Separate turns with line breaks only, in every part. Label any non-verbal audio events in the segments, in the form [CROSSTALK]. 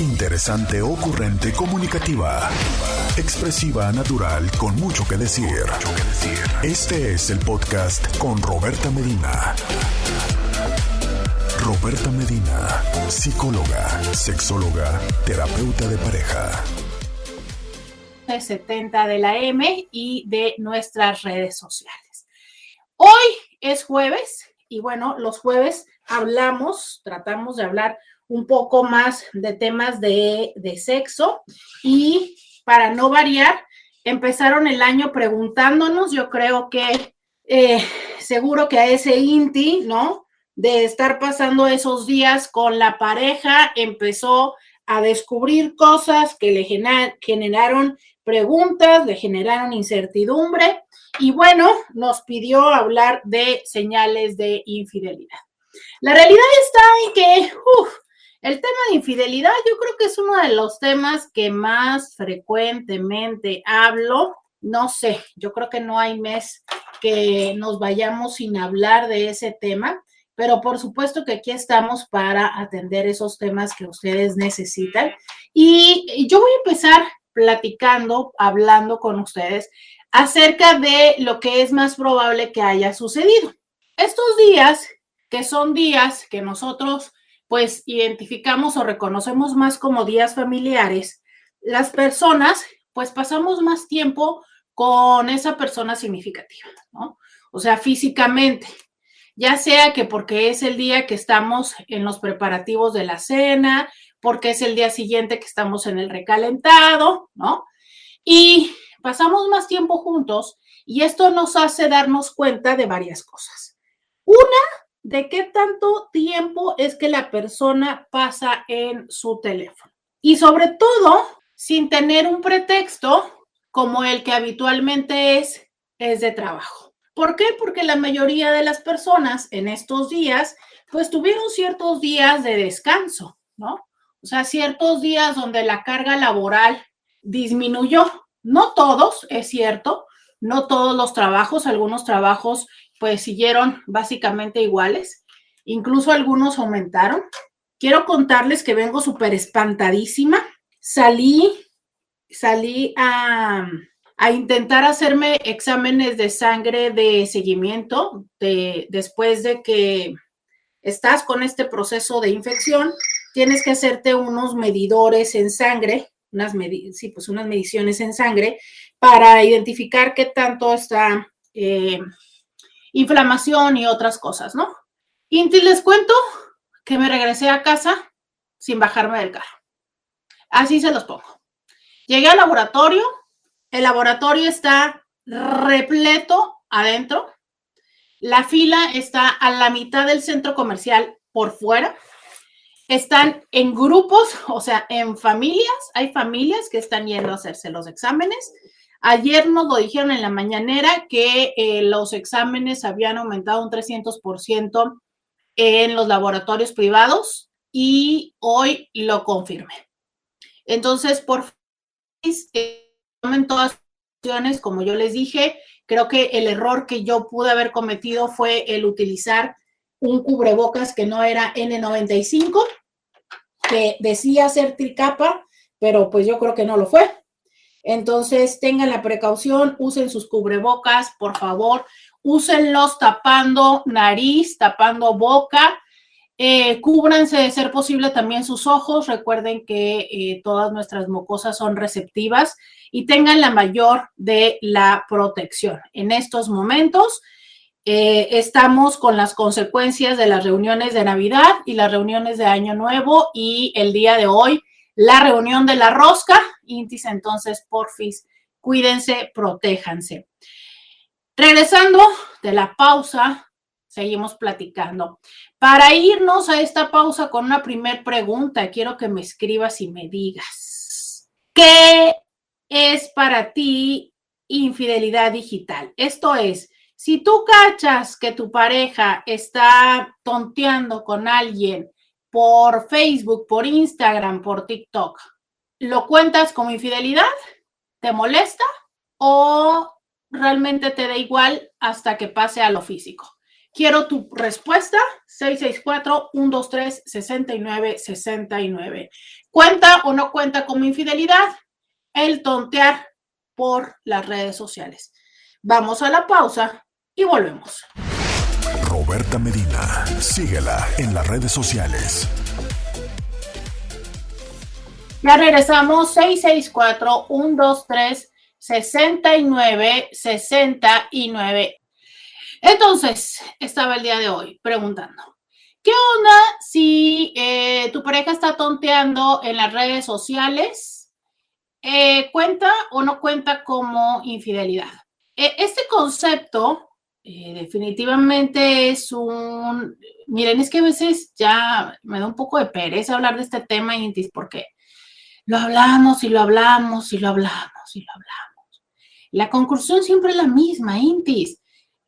Interesante, ocurrente, comunicativa. Expresiva, natural, con mucho que decir. Este es el podcast con Roberta Medina. Roberta Medina, psicóloga, sexóloga, terapeuta de pareja.
70 de la M y de nuestras redes sociales. Hoy es jueves y bueno, los jueves hablamos, tratamos de hablar un poco más de temas de, sexo y para no variar, empezaron el año preguntándonos, yo creo que eh, seguro que a ese Inti, ¿no? De estar pasando esos días con la pareja, empezó a descubrir cosas que le generaron preguntas, le generaron incertidumbre y bueno, nos pidió hablar de señales de infidelidad. La realidad está en que el tema de infidelidad yo creo que es uno de los temas que más frecuentemente hablo. No sé, yo creo que no hay mes que nos vayamos sin hablar de ese tema, pero por supuesto que aquí estamos para atender esos temas que ustedes necesitan. Y yo voy a empezar platicando, hablando con ustedes acerca de lo que es más probable que haya sucedido. Estos días, que son días que nosotros pues identificamos o reconocemos más como días familiares, las personas pues pasamos más tiempo con esa persona significativa, ¿no? O sea, físicamente, ya sea que porque es el día que estamos en los preparativos de la cena, porque es el día siguiente que estamos en el recalentado, ¿no? Y pasamos más tiempo juntos y esto nos hace darnos cuenta de varias cosas. Una, de qué tanto tiempo es que la persona pasa en su teléfono. Y sobre todo, sin tener un pretexto como el que habitualmente es, es de trabajo. ¿Por qué? Porque la mayoría de las personas en estos días, pues tuvieron ciertos días de descanso, ¿no? O sea, ciertos días donde la carga laboral disminuyó. No todos, es cierto, no todos los trabajos, algunos trabajos pues siguieron básicamente iguales, incluso algunos aumentaron. Quiero contarles que vengo súper espantadísima. Salí, salí a, a, intentar hacerme exámenes de sangre de seguimiento de, después de que estás con este proceso de infección, tienes que hacerte unos medidores en sangre, unas, sí, pues unas mediciones en sangre para identificar qué tanto está eh, inflamación y otras cosas, ¿no? Y les cuento que me regresé a casa sin bajarme del carro. Así se los pongo. Llegué al laboratorio, el laboratorio está repleto adentro, la fila está a la mitad del centro comercial por fuera, están en grupos, o sea, en familias, hay familias que están yendo a hacerse los exámenes, Ayer nos lo dijeron en la mañanera que eh, los exámenes habían aumentado un 300% en los laboratorios privados y hoy lo confirmé. Entonces, por favor, en todas las como yo les dije, creo que el error que yo pude haber cometido fue el utilizar un cubrebocas que no era N95, que decía ser tricapa, pero pues yo creo que no lo fue. Entonces, tengan la precaución, usen sus cubrebocas, por favor, úsenlos tapando nariz, tapando boca. Eh, cúbranse de ser posible también sus ojos. Recuerden que eh, todas nuestras mucosas son receptivas y tengan la mayor de la protección. En estos momentos eh, estamos con las consecuencias de las reuniones de Navidad y las reuniones de Año Nuevo y el día de hoy la reunión de la rosca. Intis, entonces, porfis, cuídense, protéjanse. Regresando de la pausa, seguimos platicando. Para irnos a esta pausa con una primer pregunta, quiero que me escribas y me digas, ¿qué es para ti infidelidad digital? Esto es, si tú cachas que tu pareja está tonteando con alguien por Facebook, por Instagram, por TikTok, ¿lo cuentas como infidelidad? ¿Te molesta? ¿O realmente te da igual hasta que pase a lo físico? Quiero tu respuesta. 664-123-6969. ¿Cuenta o no cuenta como infidelidad? El tontear por las redes sociales. Vamos a la pausa y volvemos.
Roberta Medina, síguela en las redes sociales.
Ya regresamos, 664-123-6969. Entonces, estaba el día de hoy preguntando, ¿qué onda si eh, tu pareja está tonteando en las redes sociales? Eh, ¿Cuenta o no cuenta como infidelidad? E, este concepto eh, definitivamente es un, miren, es que a veces ya me da un poco de pereza hablar de este tema, Intis, porque lo hablamos y lo hablamos y lo hablamos y lo hablamos. La conclusión siempre es la misma, Intis.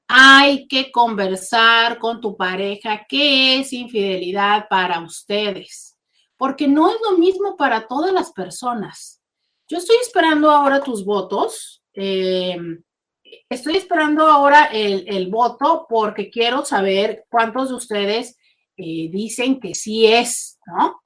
Hay que conversar con tu pareja qué es infidelidad para ustedes, porque no es lo mismo para todas las personas. Yo estoy esperando ahora tus votos. Eh, estoy esperando ahora el, voto porque quiero saber cuántos de ustedes eh, dicen que sí es, ¿no?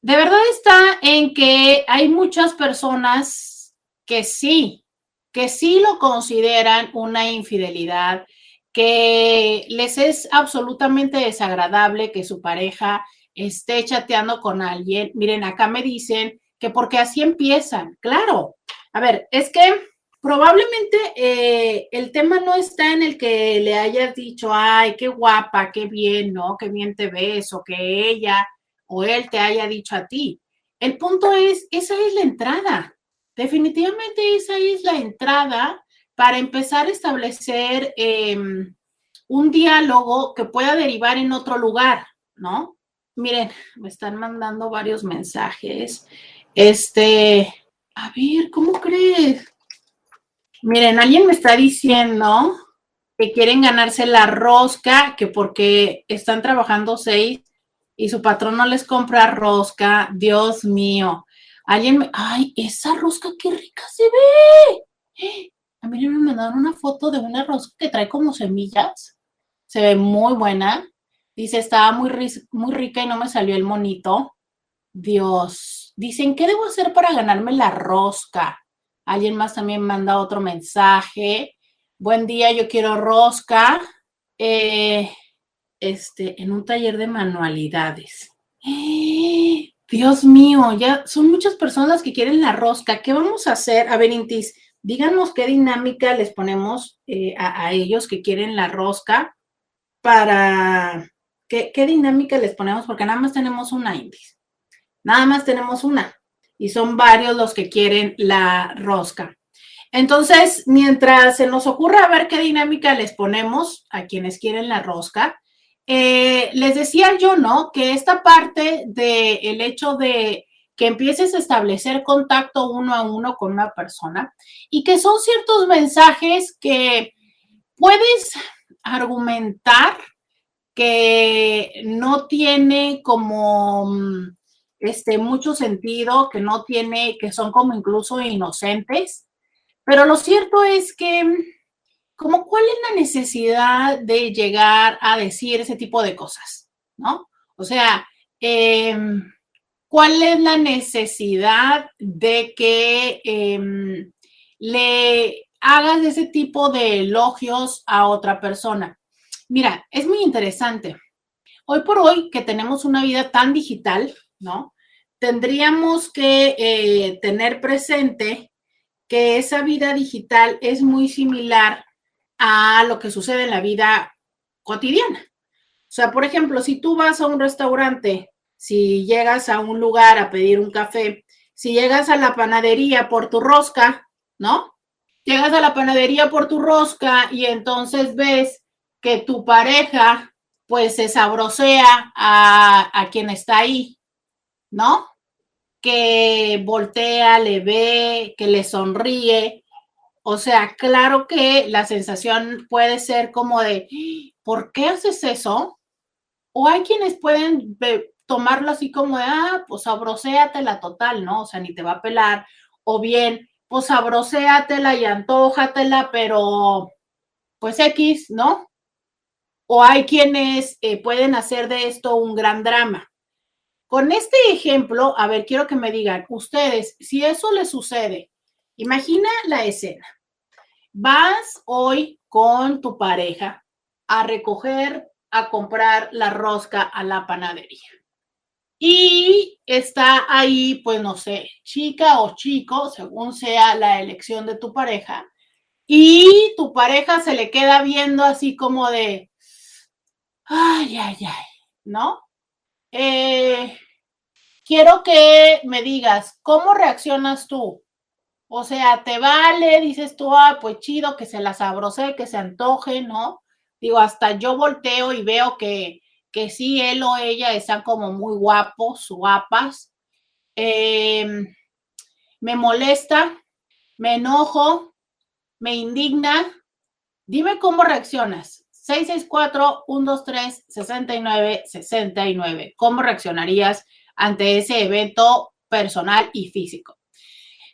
De verdad está en que hay muchas personas que sí, que sí lo consideran una infidelidad, que les es absolutamente desagradable que su pareja esté chateando con alguien. Miren, acá me dicen que porque así empiezan. Claro, a ver, es que probablemente eh, el tema no está en el que le hayas dicho, ay, qué guapa, qué bien, ¿no? Qué bien te ves, o que ella o él te haya dicho a ti. El punto es, esa es la entrada. Definitivamente esa es la entrada para empezar a establecer em, un diálogo que pueda derivar en otro lugar, ¿no? Miren, me están mandando varios mensajes. Este, a ver, ¿cómo crees? Miren, alguien me está diciendo que quieren ganarse la rosca, que porque están trabajando seis y su patrón no les compra rosca. Dios mío. Alguien me. ¡Ay, esa rosca qué rica se ve! A mí me mandaron una foto de una rosca que trae como semillas. Se ve muy buena. Dice, estaba muy, muy rica y no me salió el monito. Dios. Dicen, ¿qué debo hacer para ganarme la rosca? Alguien más también manda otro mensaje. Buen día, yo quiero rosca. Eh, este, en un taller de manualidades. [GASPS] Dios mío, ya son muchas personas que quieren la rosca. ¿Qué vamos a hacer? A ver, Intis, díganos qué dinámica les ponemos eh, a, ellos que quieren la rosca para... ¿qué, ¿Qué dinámica les ponemos? Porque nada más tenemos una, Intis. Nada más tenemos una y son varios los que quieren la rosca. Entonces, mientras se nos ocurra ver qué dinámica les ponemos a quienes quieren la rosca, eh, les decía yo, ¿no? Que esta parte del hecho de que empieces a establecer contacto uno a uno con una persona y que son ciertos mensajes que puedes argumentar que no tiene como mm, este, mucho sentido, que no tiene, que son como incluso inocentes. Pero lo cierto es que, como cuál es la necesidad de llegar a decir ese tipo de cosas, ¿no? O sea, em, ¿cuál es la necesidad de que em, le hagas ese tipo de elogios a otra persona? Mira, es muy interesante. Hoy por hoy que tenemos una vida tan digital, ¿no? Tendríamos que eh, tener presente que esa vida digital es muy similar a lo que sucede en la vida cotidiana. O sea, por ejemplo, si tú vas a un restaurante, si llegas a un lugar a pedir un café, si llegas a la panadería por tu rosca, ¿no? Llegas a la panadería por tu rosca y entonces ves que tu pareja pues se sabrosea a, a quien está ahí, ¿no? Que voltea, le ve, que le sonríe. O sea, claro que la sensación puede ser como de, ¿por qué haces eso? O hay quienes pueden tomarlo así como de, ah, pues la total, ¿no? O sea, ni te va a pelar. O bien, pues sabroséatela y antójatela, pero pues X, ¿no? o hay quienes eh, pueden hacer de esto un gran drama. Con este ejemplo, a ver, quiero que me digan, ustedes, si eso les sucede, imagina la escena. Vas hoy con tu pareja a recoger, a comprar la rosca a la panadería. Y está ahí, pues no sé, chica o chico, según sea la elección de tu pareja. Y tu pareja se le queda viendo así como de, ay, ay, ay, ¿no? Eh, quiero que me digas, ¿cómo reaccionas tú? O sea, ¿te vale? Dices tú, ah, pues chido, que se la sabrose, que se antoje, ¿no? Digo, hasta yo volteo y veo que, que sí, él o ella están como muy guapos, guapas. Em, me molesta, me enojo, me indigna. Dime cómo reaccionas. 664-123-6969. ¿Cómo reaccionarías ante ese evento personal y físico?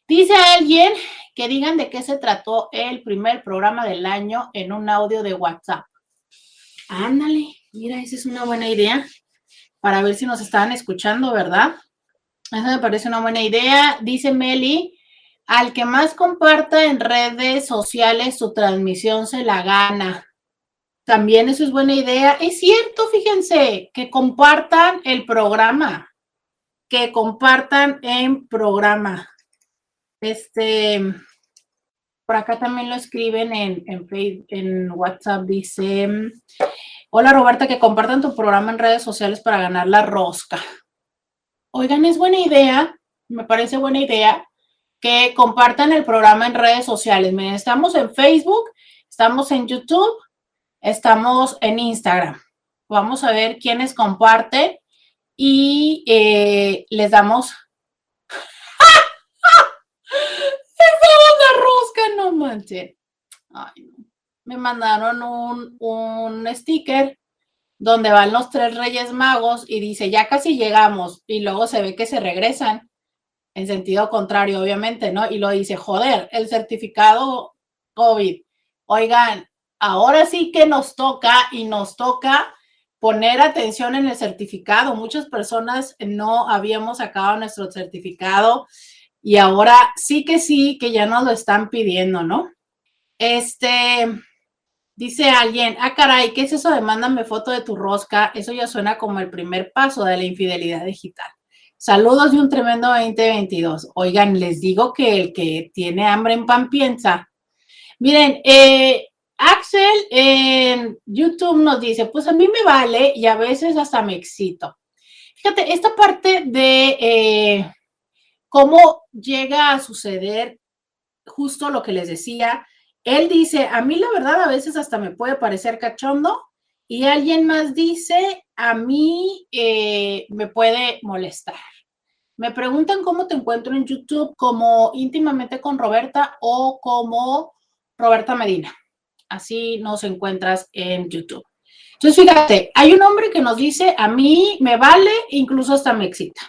Dice alguien que digan de qué se trató el primer programa del año en un audio de WhatsApp. Ándale, mira, esa es una buena idea para ver si nos estaban escuchando, ¿verdad? Esa me parece una buena idea. Dice Meli, al que más comparta en redes sociales su transmisión se la gana. También eso es buena idea. Es cierto, fíjense, que compartan el programa, que compartan en programa. Este, por acá también lo escriben en, en, en WhatsApp, dice, hola Roberta, que compartan tu programa en redes sociales para ganar la rosca. Oigan, es buena idea, me parece buena idea que compartan el programa en redes sociales. Miren, estamos en Facebook, estamos en YouTube, estamos en Instagram. Vamos a ver quiénes comparten y eh, les damos [LAUGHS] la rosca, no manches. Me mandaron un, un sticker donde van los tres reyes magos y dice, ya casi llegamos. Y luego se ve que se regresan en sentido contrario, obviamente, ¿no? Y lo dice, joder, el certificado COVID. Oigan, ahora sí que nos toca y nos toca poner atención en el certificado. Muchas personas no habíamos sacado nuestro certificado y ahora sí que sí, que ya nos lo están pidiendo, ¿no? Este, dice alguien, ah, caray, ¿qué es eso de mándame foto de tu rosca? Eso ya suena como el primer paso de la infidelidad digital. Saludos de un tremendo 2022. Oigan, les digo que el que tiene hambre en pan piensa. Miren, eh, Axel en YouTube nos dice, pues a mí me vale y a veces hasta me excito. Fíjate, esta parte de eh, cómo llega a suceder justo lo que les decía. Él dice, a mí la verdad a veces hasta me puede parecer cachondo y alguien más dice, a mí eh, me puede molestar. Me preguntan cómo te encuentro en YouTube, como íntimamente con Roberta o como Roberta Medina. Así nos encuentras en YouTube. Entonces, fíjate, hay un hombre que nos dice, a mí me vale, incluso hasta me excita.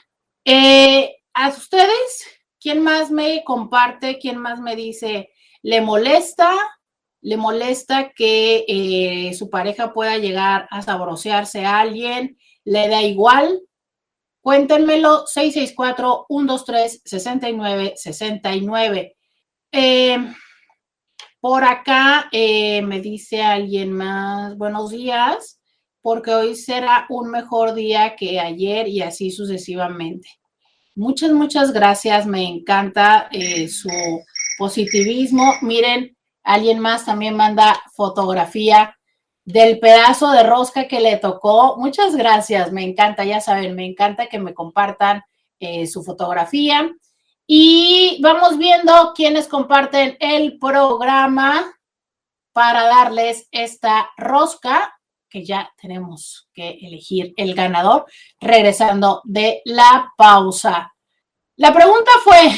Eh, a ustedes, ¿quién más me comparte? ¿Quién más me dice, le molesta? ¿Le molesta que eh, su pareja pueda llegar a sabrosearse a alguien? ¿Le da igual? Cuéntenmelo, 664-123-6969. Eh, por acá eh, me dice alguien más, buenos días, porque hoy será un mejor día que ayer y así sucesivamente. Muchas, muchas gracias. Me encanta eh, su positivismo. Miren, alguien más también manda fotografía del pedazo de rosca que le tocó. Muchas gracias. Me encanta, ya saben, me encanta que me compartan eh, su fotografía. Y vamos viendo quiénes comparten el programa para darles esta rosca que ya tenemos que elegir el ganador regresando de la pausa. La pregunta fue,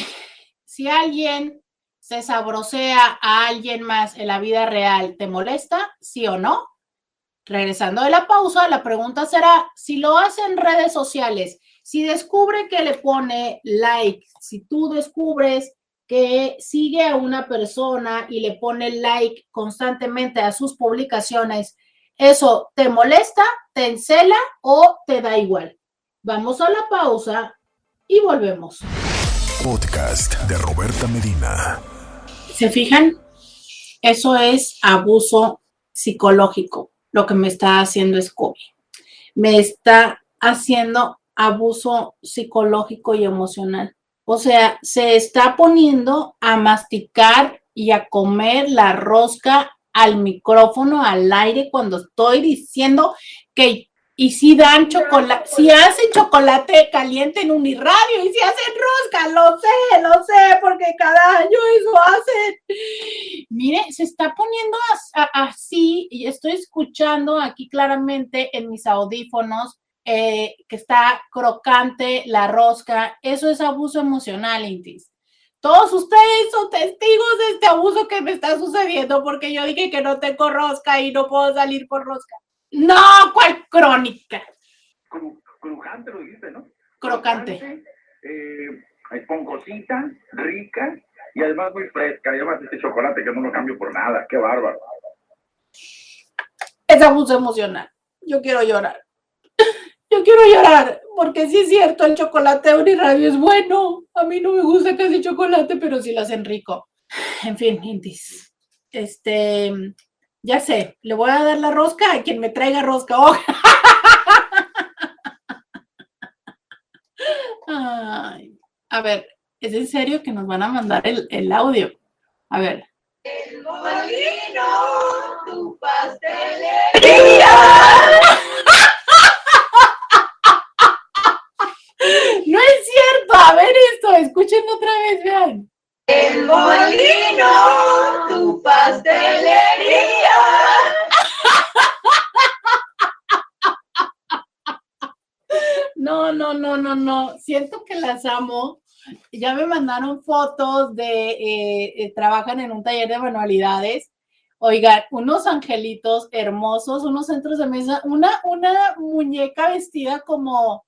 si alguien se sabrosea a alguien más en la vida real, ¿te molesta? ¿Sí o no? Regresando de la pausa, la pregunta será, si lo hace en redes sociales, si descubre que le pone like, si tú descubres que sigue a una persona y le pone like constantemente a sus publicaciones, ¿Eso te molesta, te encela o te da igual? Vamos a la pausa y volvemos.
Podcast de Roberta Medina.
¿Se fijan? Eso es abuso psicológico, lo que me está haciendo Scooby. Me está haciendo abuso psicológico y emocional. O sea, se está poniendo a masticar y a comer la rosca al micrófono, al aire, cuando estoy diciendo que, y si dan chocolate, si hacen chocolate caliente en uniradio y si hacen rosca, lo sé, lo sé, porque cada año eso hacen. Mire, se está poniendo así y estoy escuchando aquí claramente en mis audífonos eh, que está crocante la rosca, eso es abuso emocional, Intis. Todos ustedes son testigos de este abuso que me está sucediendo porque yo dije que no tengo rosca y no puedo salir por rosca. No, ¿cuál crónica?
crujante lo dijiste, ¿no?
Crocante.
eh, esponjosita, rica y además muy fresca. Y además este chocolate que no lo cambio por nada. Qué bárbaro.
Es abuso emocional. Yo quiero llorar. Yo quiero llorar, porque sí es cierto, el chocolate de Uniradio es bueno. A mí no me gusta casi chocolate, pero sí lo hacen rico. En fin, Intis. Este, ya sé, le voy a dar la rosca a quien me traiga rosca. Oh. [LAUGHS] Ay, a ver, ¿es en serio que nos van a mandar el, el audio? A ver.
El molino, tu pastelería.
No es cierto, a ver esto, escuchen otra vez, vean.
El molino, tu pastelería. [LAUGHS]
No, no, no, no, no. Siento que las amo. Ya me mandaron fotos de, eh, eh, trabajan en un taller de manualidades. Oigan, unos angelitos hermosos, unos centros de mesa, una, una muñeca vestida como,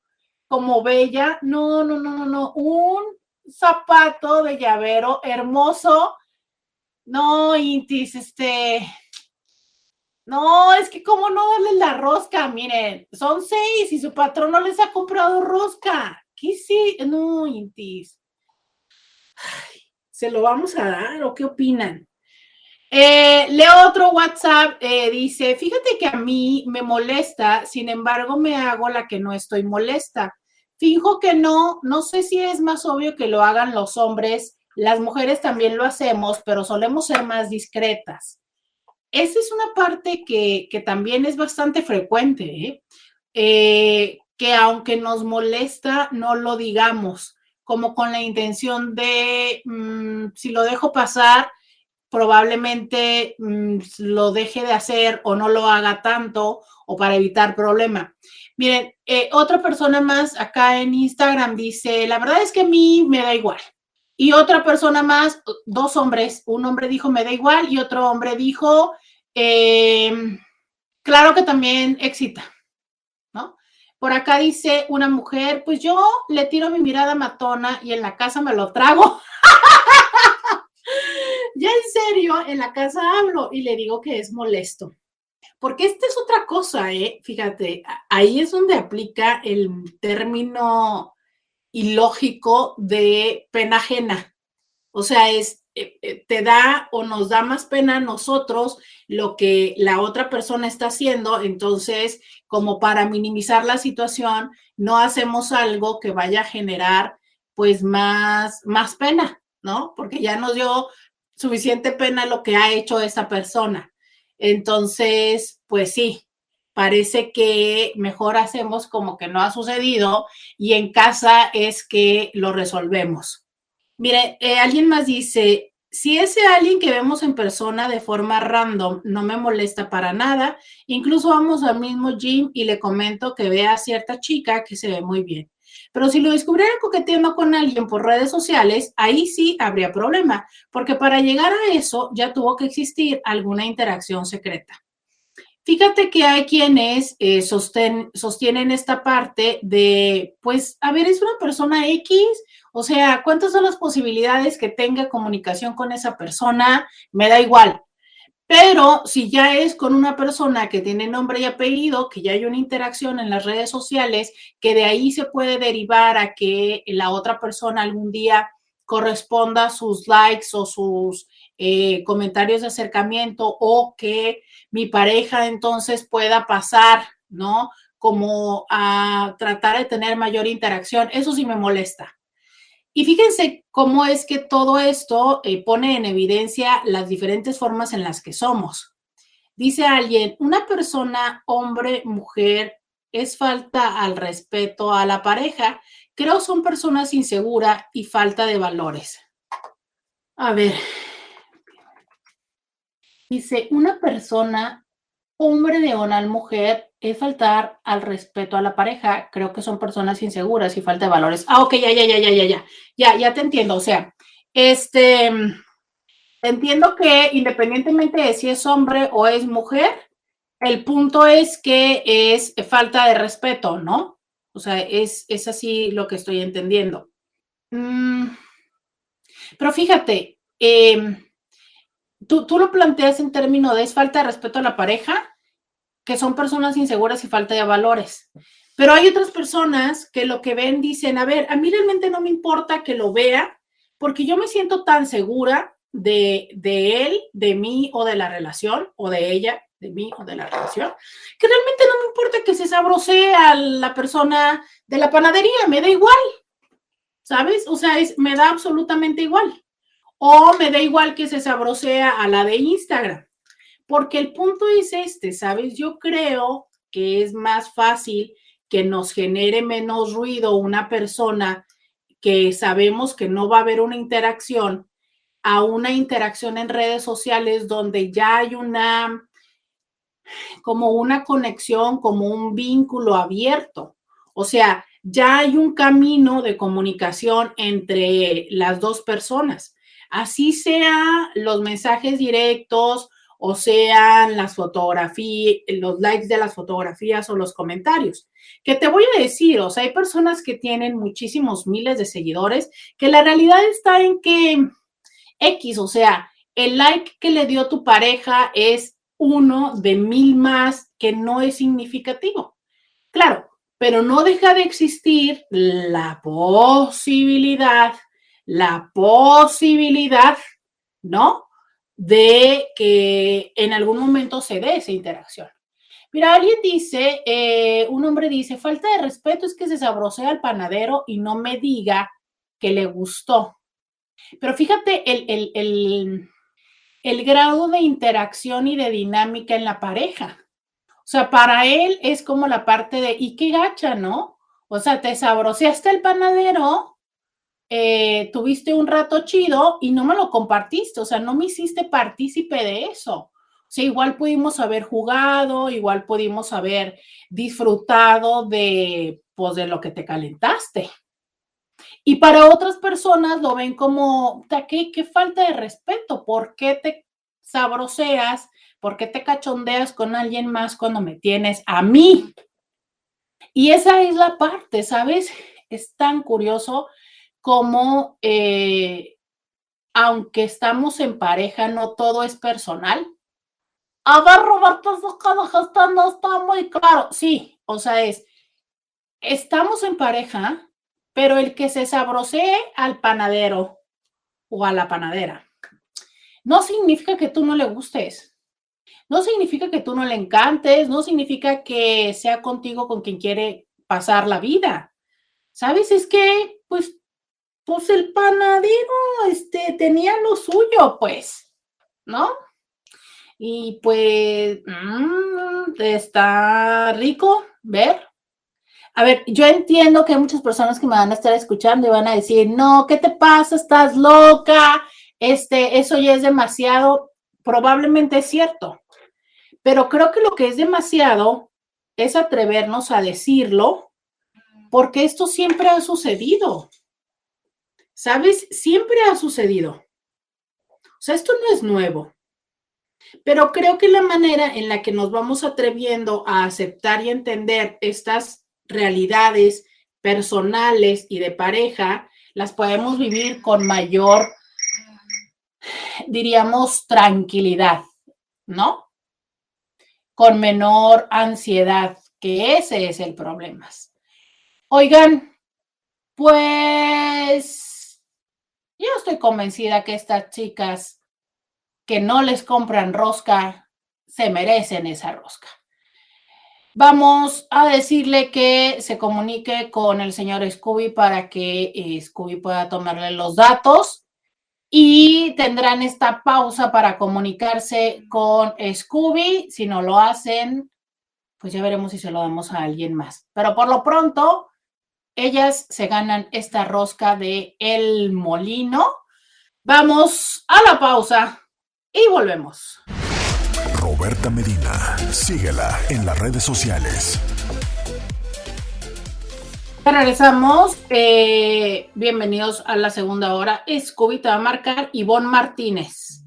como bella. No, no, no, no, no. Un zapato de llavero hermoso. No, Intis, este. No, es que cómo no darle la rosca, miren, son seis y su patrón no les ha comprado rosca. ¿Qué sí? No, Intis. ¿Se lo vamos a dar o qué opinan? Eh, leo otro WhatsApp, eh, dice, fíjate que a mí me molesta, sin embargo me hago la que no estoy molesta. Fijo que no, no sé si es más obvio que lo hagan los hombres, las mujeres también lo hacemos, pero solemos ser más discretas. Esa es una parte que, que también es bastante frecuente, ¿eh? Eh, que aunque nos molesta, no lo digamos, como con la intención de, mmm, si lo dejo pasar, probablemente mmm, lo deje de hacer o no lo haga tanto o para evitar problema. Miren, eh, otra persona más acá en Instagram dice, la verdad es que a mí me da igual. Y otra persona más, dos hombres, un hombre dijo me da igual y otro hombre dijo, eh, claro que también excita, ¿no? Por acá dice una mujer, pues yo le tiro mi mirada matona y en la casa me lo trago. [LAUGHS] ya en serio, en la casa hablo y le digo que es molesto. Porque esta es otra cosa, ¿eh? Fíjate, ahí es donde aplica el término ilógico de pena ajena. O sea, es, eh, te da o nos da más pena a nosotros lo que la otra persona está haciendo, entonces, como para minimizar la situación, no hacemos algo que vaya a generar pues más, más pena, ¿no? Porque ya nos dio suficiente pena lo que ha hecho esa persona. Entonces, pues sí, parece que mejor hacemos como que no ha sucedido y en casa es que lo resolvemos. Mire, eh, alguien más dice, si ese alguien que vemos en persona de forma random no me molesta para nada, incluso vamos al mismo gym y le comento que vea a cierta chica que se ve muy bien. Pero si lo descubriera coqueteando con alguien por redes sociales, ahí sí habría problema, porque para llegar a eso ya tuvo que existir alguna interacción secreta. Fíjate que hay quienes eh, sosten, sostienen esta parte de, pues, a ver, es una persona X, o sea, ¿cuántas son las posibilidades que tenga comunicación con esa persona? Me da igual. Pero si ya es con una persona que tiene nombre y apellido, que ya hay una interacción en las redes sociales, que de ahí se puede derivar a que la otra persona algún día corresponda sus likes o sus eh, comentarios de acercamiento o que mi pareja entonces pueda pasar, ¿no? Como a tratar de tener mayor interacción. Eso sí me molesta. Y fíjense cómo es que todo esto eh, pone en evidencia las diferentes formas en las que somos. Dice alguien, una persona, hombre, mujer, es falta al respeto a la pareja. Creo son personas inseguras y falta de valores. A ver. Dice, una persona, hombre de una mujer, es faltar al respeto a la pareja. Creo que son personas inseguras y falta de valores. Ah, ok, ya, ya, ya, ya, ya, ya, ya, ya te entiendo. O sea, este, entiendo que independientemente de si es hombre o es mujer, el punto es que es falta de respeto, ¿no? O sea, es, es así lo que estoy entendiendo. Mm, pero fíjate, em, tú, tú lo planteas en términos de es falta de respeto a la pareja que son personas inseguras y falta de valores. Pero hay otras personas que lo que ven dicen, a ver, a mí realmente no me importa que lo vea porque yo me siento tan segura de, de él, de mí o de la relación, o de ella, de mí o de la relación, que realmente no me importa que se sabrosee a la persona de la panadería, me da igual, ¿sabes? O sea, es, me da absolutamente igual. O me da igual que se sabrosea a la de Instagram. Porque el punto es este, ¿sabes? Yo creo que es más fácil que nos genere menos ruido una persona que sabemos que no va a haber una interacción a una interacción en redes sociales donde ya hay una como una conexión, como un vínculo abierto. O sea, ya hay un camino de comunicación entre las dos personas. Así sea los mensajes directos o sean las fotografías, los likes de las fotografías o los comentarios. Que te voy a decir, o sea, hay personas que tienen muchísimos miles de seguidores, que la realidad está en que X, o sea, el like que le dio tu pareja es uno de mil más que no es significativo. Claro, pero no deja de existir la posibilidad, la posibilidad, ¿no? De que en algún momento se dé esa interacción. Mira, alguien dice, eh, un hombre dice, falta de respeto es que se sabrosea al panadero y no me diga que le gustó. Pero fíjate el, el, el grado de interacción y de dinámica en la pareja. O sea, para él es como la parte de, ¿y qué gacha, no? O sea, te sabroseaste el panadero eh, tuviste un rato chido y no me lo compartiste, o sea, no me hiciste partícipe de eso. O sea, igual pudimos haber jugado, igual pudimos haber disfrutado de, pues, de lo que te calentaste. Y para otras personas lo ven como, ¿qué, qué falta de respeto? ¿Por qué te sabroseas? ¿Por qué te cachondeas con alguien más cuando me tienes a mí? Y esa es la parte, ¿sabes? Es tan curioso como eh, aunque estamos en pareja, no todo es personal. A ver, Roberto, no está muy claro. Sí, o sea, es, estamos en pareja, pero el que se sabrosee al panadero o a la panadera, no significa que tú no le gustes. No significa que tú no le encantes, no significa que sea contigo con quien quiere pasar la vida. ¿Sabes? Es que, pues, pues el panadero este, tenía lo suyo, pues, ¿no? Y pues mm, está rico ver. A ver, yo entiendo que hay muchas personas que me van a estar escuchando y van a decir, no, ¿qué te pasa? Estás loca. Este, eso ya es demasiado. Probablemente es cierto. Pero creo que lo que es demasiado es atrevernos a decirlo, porque esto siempre ha sucedido. ¿Sabes? Siempre ha sucedido. O sea, esto no es nuevo. Pero creo que la manera en la que nos vamos atreviendo a aceptar y entender estas realidades personales y de pareja, las podemos vivir con mayor, diríamos, tranquilidad. ¿no? Con menor ansiedad, que ese es el problema. Oigan, pues yo estoy convencida que estas chicas que no les compran rosca se merecen esa rosca. Vamos a decirle que se comunique con el señor Scooby para que eh, Scooby pueda tomarle los datos y tendrán esta pausa para comunicarse con Scooby. Si no lo hacen, pues ya veremos si se lo damos a alguien más. Pero por lo pronto, ellas se ganan esta rosca de El Molino. Vamos a la pausa y volvemos.
Roberta Medina, síguela en las redes sociales.
Regresamos. Eh, bienvenidos a la segunda hora. Scooby te va a marcar Ivonne Martínez.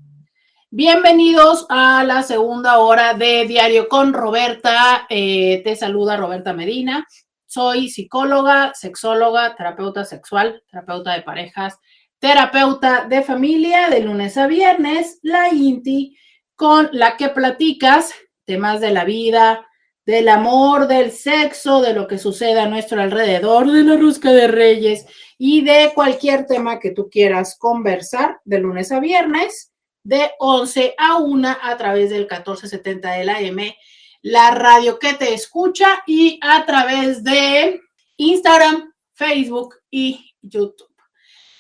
Bienvenidos a la segunda hora de Diario con Roberta. Eh, te saluda Roberta Medina. Soy psicóloga, sexóloga, terapeuta sexual, terapeuta de parejas, terapeuta de familia de lunes a viernes, la INTI, con la que platicas temas de la vida, del amor, del sexo, de lo que sucede a nuestro alrededor, de la rosca de reyes y de cualquier tema que tú quieras conversar de lunes a viernes de 11 a 1 a través del 1470 de la M, la radio que te escucha y a través de Instagram, Facebook y YouTube.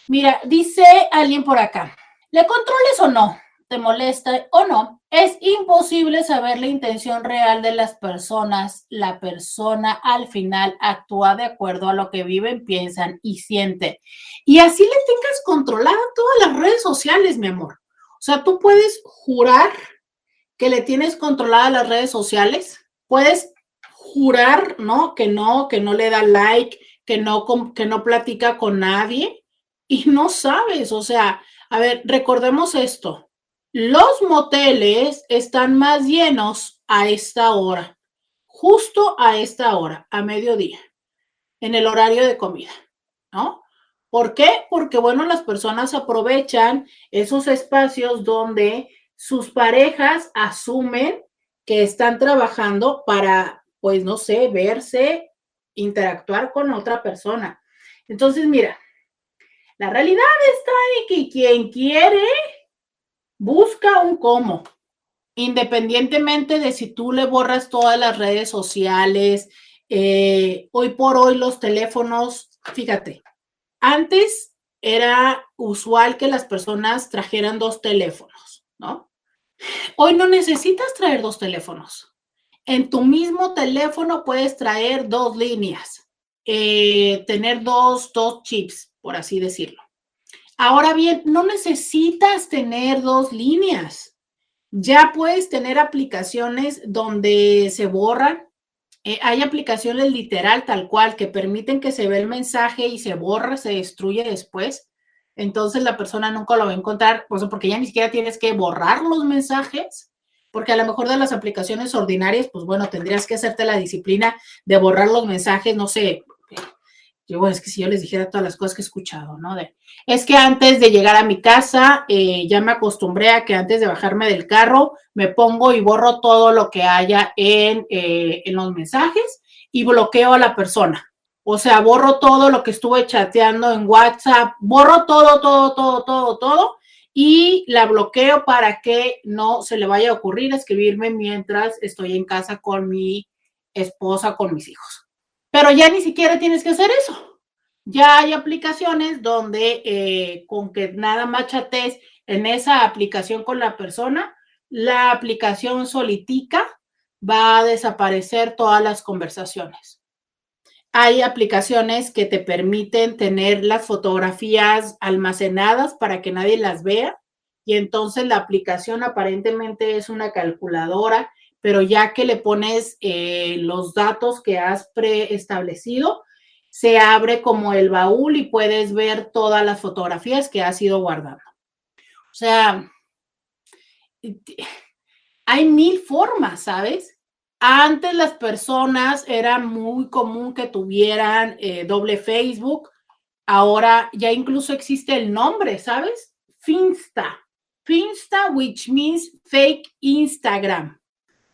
Mira, dice alguien por acá, ¿le controles o no? ¿Te molesta o no? Es imposible saber la intención real de las personas. La persona al final actúa de acuerdo a lo que viven, piensan y sienten. Y así le tengas controlada todas las redes sociales, mi amor. O sea, tú puedes jurar que le tienes controladas las redes sociales, puedes jurar, ¿no? Que no, que no le da like, que no, que no platica con nadie y no sabes, o sea, a ver, recordemos esto. Los moteles están más llenos a esta hora, justo a esta hora, a mediodía, en el horario de comida, ¿no? ¿Por qué? Porque, bueno, las personas aprovechan esos espacios donde sus parejas asumen que están trabajando para, pues, no sé, verse, interactuar con otra persona. Entonces, mira, la realidad está en que quien quiere busca un cómo, independientemente de si tú le borras todas las redes sociales. Eh, hoy por hoy los teléfonos, fíjate, antes era usual que las personas trajeran dos teléfonos, ¿no? Hoy no necesitas traer dos teléfonos. En tu mismo teléfono puedes traer dos líneas, eh, tener dos, dos chips, por así decirlo. Ahora bien, no necesitas tener dos líneas. Ya puedes tener aplicaciones donde se borran eh, hay aplicaciones literal tal cual que permiten que se ve el mensaje y se borra, se destruye después. Entonces la persona nunca lo va a encontrar, pues, porque ya ni siquiera tienes que borrar los mensajes, porque a lo mejor de las aplicaciones ordinarias, pues bueno, tendrías que hacerte la disciplina de borrar los mensajes, no sé, yo, es que si yo les dijera todas las cosas que he escuchado, ¿no? De, es que antes de llegar a mi casa, eh, ya me acostumbré a que antes de bajarme del carro, me pongo y borro todo lo que haya en, eh, en los mensajes y bloqueo a la persona. O sea, borro todo lo que estuve chateando en WhatsApp, borro todo, todo, todo, todo, todo y la bloqueo para que no se le vaya a ocurrir escribirme mientras estoy en casa con mi esposa, con mis hijos. Pero ya ni siquiera tienes que hacer eso. Ya hay aplicaciones donde eh, con que nada más chates en esa aplicación con la persona, la aplicación solitica va a desaparecer todas las conversaciones. Hay aplicaciones que te permiten tener las fotografías almacenadas para que nadie las vea y entonces la aplicación aparentemente es una calculadora pero ya que le pones eh, los datos que has preestablecido, se abre como el baúl y puedes ver todas las fotografías que has ido guardando. O sea, hay mil formas, ¿sabes? Antes las personas era muy común que tuvieran eh, doble Facebook. Ahora ya incluso existe el nombre, ¿sabes? Finsta. Finsta, which means fake Instagram.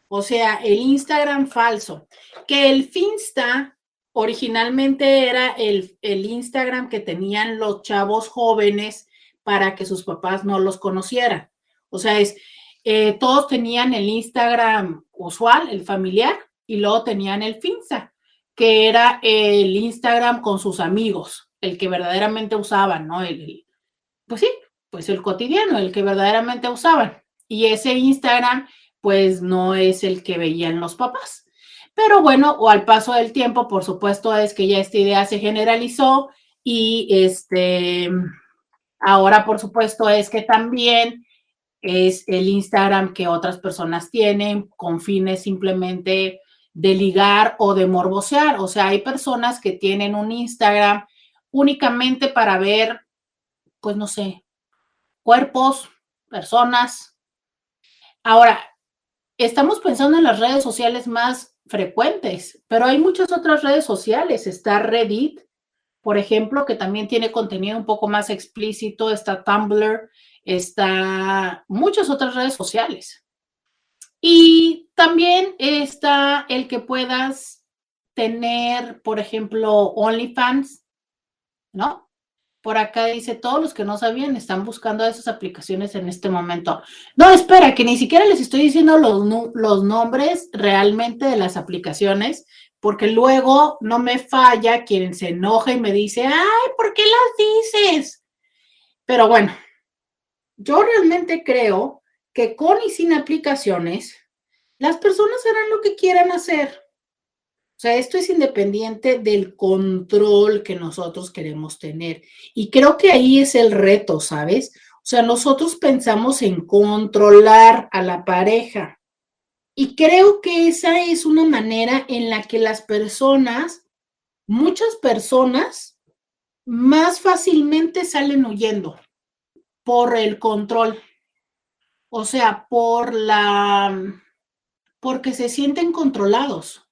O sea, el Instagram falso. Que el Finsta originalmente era el, el Instagram que tenían los chavos jóvenes para que sus papás no los conocieran. O sea, es, eh, todos tenían el Instagram usual, el familiar, y luego tenían el Finsta, que era el Instagram con sus amigos, el que verdaderamente usaban, ¿no? El, pues sí, pues el cotidiano, el que verdaderamente usaban. Y ese Instagram, pues no es el que veían los papás. Pero bueno, o al paso del tiempo, por supuesto, es que ya esta idea se generalizó y este, ahora, por supuesto, es que también es el Instagram que otras personas tienen con fines simplemente de ligar o de morbosear. O sea, hay personas que tienen un Instagram únicamente para ver, pues no sé, cuerpos, personas. Ahora, estamos pensando en las redes sociales más frecuentes, pero hay muchas otras redes sociales. Está Reddit, por ejemplo, que también tiene contenido un poco más explícito. Está Tumblr, está muchas otras redes sociales. Y también está el que puedas tener, por ejemplo, OnlyFans, ¿no? Por acá dice, todos los que no sabían están buscando esas aplicaciones en este momento. No, espera, que ni siquiera les estoy diciendo los, los nombres realmente de las aplicaciones, porque luego no me falla quien se enoja y me dice, ay, ¿por qué las dices? Pero bueno, yo realmente creo que con y sin aplicaciones, las personas harán lo que quieran hacer. O sea, esto es independiente del control que nosotros queremos tener. Y creo que ahí es el reto, ¿sabes? O sea, nosotros pensamos en controlar a la pareja. Y creo que esa es una manera en la que las personas, muchas personas, más fácilmente salen huyendo por el control. O sea, por la, porque se sienten controlados.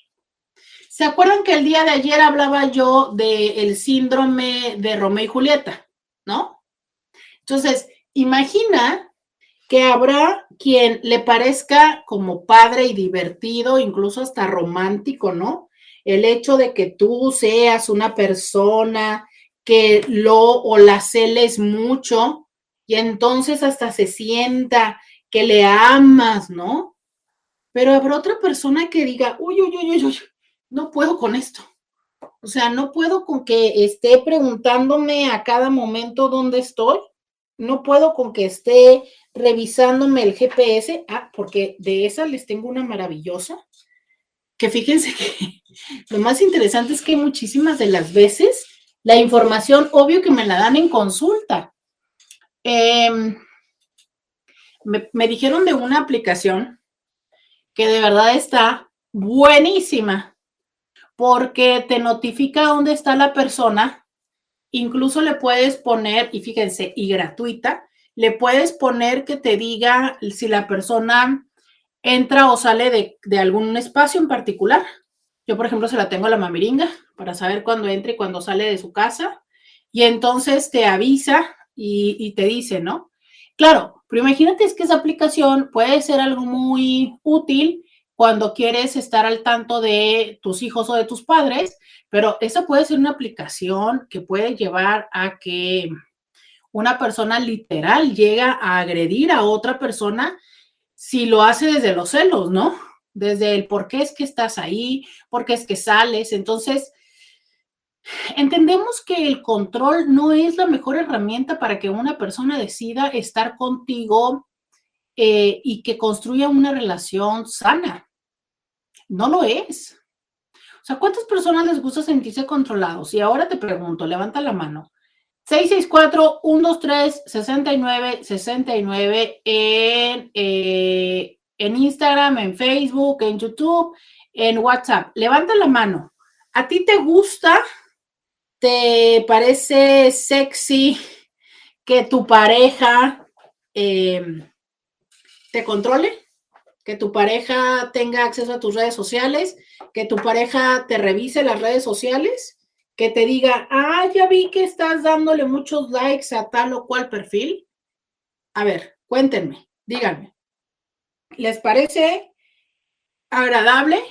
¿Se acuerdan que el día de ayer hablaba yo del síndrome de Romeo y Julieta, ¿no? Entonces, imagina que habrá quien le parezca como padre y divertido, incluso hasta romántico, ¿no? El hecho de que tú seas una persona que lo o la celes mucho y entonces hasta se sienta que le amas, ¿no? Pero habrá otra persona que diga, uy, uy, uy, uy, uy no puedo con esto. O sea, no puedo con que esté preguntándome a cada momento dónde estoy. No puedo con que esté revisándome el GPS. Ah, porque de esas les tengo una maravillosa. Que fíjense que [LAUGHS] lo más interesante es que muchísimas de las veces la información, obvio que me la dan en consulta. Em, me, dijeron de una aplicación que de verdad está buenísima porque te notifica dónde está la persona. Incluso le puedes poner, y fíjense, y gratuita, le puedes poner que te diga si la persona entra o sale de, algún espacio en particular. Yo, por ejemplo, se la tengo a la mamiringa para saber cuándo entra y cuándo sale de su casa. Y entonces te avisa y, te dice, ¿no? Claro, pero imagínate es que esa aplicación puede ser algo muy útil cuando quieres estar al tanto de tus hijos o de tus padres, pero esa puede ser una aplicación que puede llevar a que una persona literal llega a agredir a otra persona si lo hace desde los celos, ¿no? Desde el por qué es que estás ahí, por qué es que sales. Entonces, entendemos que el control no es la mejor herramienta para que una persona decida estar contigo eh, y que construya una relación sana. No lo es. O sea, ¿cuántas personas les gusta sentirse controlados? Y ahora te pregunto, levanta la mano. 664-123-6969 en, eh, en Instagram, en Facebook, en YouTube, en WhatsApp. Levanta la mano. ¿A ti te gusta? ¿Te parece sexy que tu pareja eh, te controle? que tu pareja tenga acceso a tus redes sociales, que tu pareja te revise las redes sociales, que te diga, ah, ya vi que estás dándole muchos likes a tal o cual perfil. A ver, Cuéntenme, díganme. ¿Les parece agradable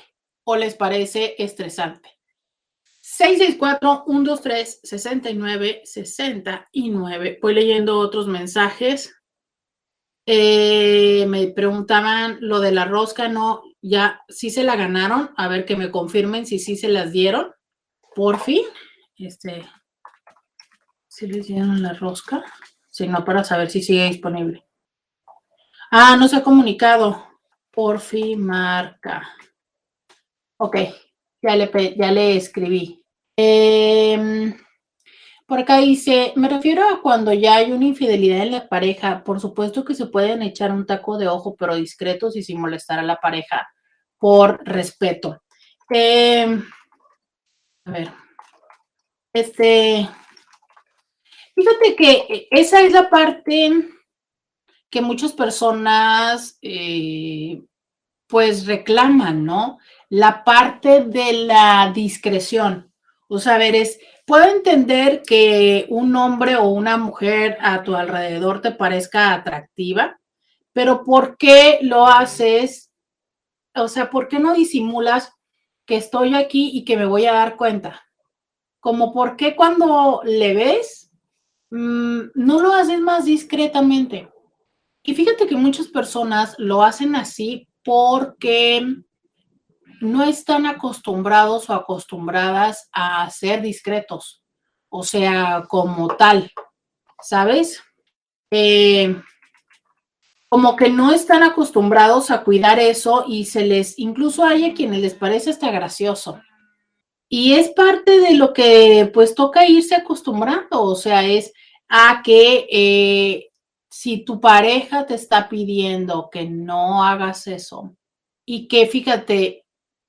o les parece estresante? 664-123-6969. Voy leyendo otros mensajes. Eh, me preguntaban lo de la rosca, no, ya sí se la ganaron. A ver que me confirmen si sí se las dieron. Por fin, este, ¿sí les dieron la rosca? Si no, para saber si sigue disponible. Ah, no se ha comunicado. Por fin, marca. Ok, ya le, ya le escribí. Em, por acá dice, me refiero a cuando ya hay una infidelidad en la pareja. Por supuesto que se pueden echar un taco de ojo, pero discretos y sin molestar a la pareja por respeto. Em, a ver, este, fíjate que esa es la parte que muchas personas eh, pues reclaman, ¿no? La parte de la discreción. O sea, ver, es, puedo entender que un hombre o una mujer a tu alrededor te parezca atractiva, pero ¿por qué lo haces? O sea, ¿por qué no disimulas que estoy aquí y que me voy a dar cuenta? Como por qué cuando le ves, mm, no lo haces más discretamente. Y fíjate que muchas personas lo hacen así porque no están acostumbrados o acostumbradas a ser discretos, o sea, como tal, ¿sabes? Eh, como que no están acostumbrados a cuidar eso y se les, incluso hay a quienes les parece hasta gracioso. Y es parte de lo que pues toca irse acostumbrando, o sea, es a que eh, si tu pareja te está pidiendo que no hagas eso y que fíjate,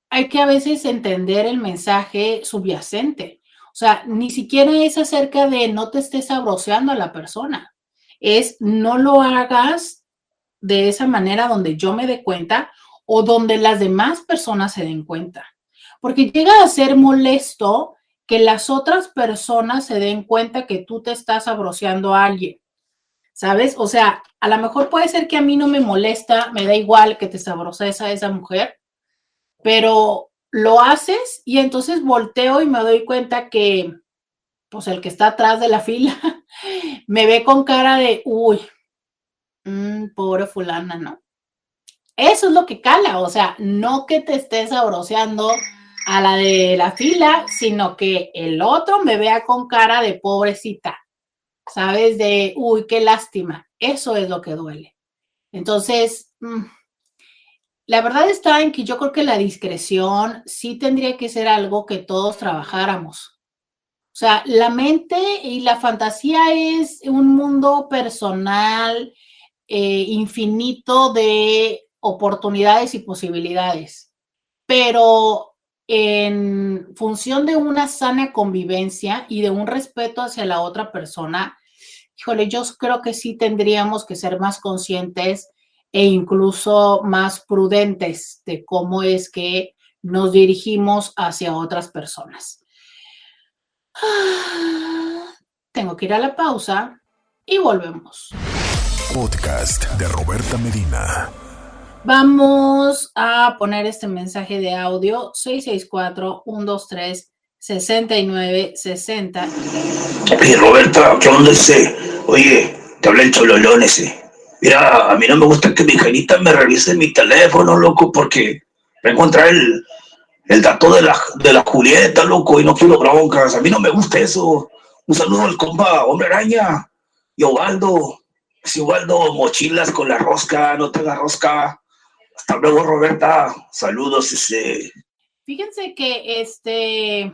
hay que a veces entender el mensaje subyacente. O sea, ni siquiera es acerca de no te estés abroceando a la persona. Es no lo hagas de esa manera donde yo me dé cuenta o donde las demás personas se den cuenta. Porque llega a ser molesto que las otras personas se den cuenta que tú te estás abroceando a alguien. ¿Sabes? O sea, a lo mejor puede ser que a mí no me molesta, me da igual que te sabroces a esa mujer, pero lo haces y entonces volteo y me doy cuenta que, pues el que está atrás de la [LAUGHS] fila me ve con cara de, uy, mm, pobre fulana, ¿no? Eso es lo que cala, o sea, no que te estés abroceando a la de la fila, sino que el otro me vea con cara de pobrecita, ¿sabes? De, uy, qué lástima. Eso es lo que duele. Entonces, mm, la verdad está en que yo creo que la discreción sí tendría que ser algo que todos trabajáramos. O sea, la mente y la fantasía es un mundo personal eh, infinito de oportunidades y posibilidades, pero en función de una sana convivencia y de un respeto hacia la otra persona, híjole, yo creo que sí tendríamos que ser más conscientes e incluso más prudentes de cómo es que nos dirigimos hacia otras personas. Tengo que ir a la pausa y volvemos.
Podcast de Roberta Medina.
Vamos a poner este mensaje de audio 664-123-6960.
Hey Roberta, ¿qué onda ese? Oye, te habla el chololón ese. Mira, a mí no me gusta que mi genita me revise mi teléfono, loco, porque me encontrar el, el dato de la, de la Julieta, loco, y no quiero broncas. A mí no me gusta eso. Un saludo al compa Hombre Araña y Ovaldo. Si Ovaldo, mochilas con la rosca, no te rosca. Hasta luego, Roberta. Saludos, ese.
Fíjense que este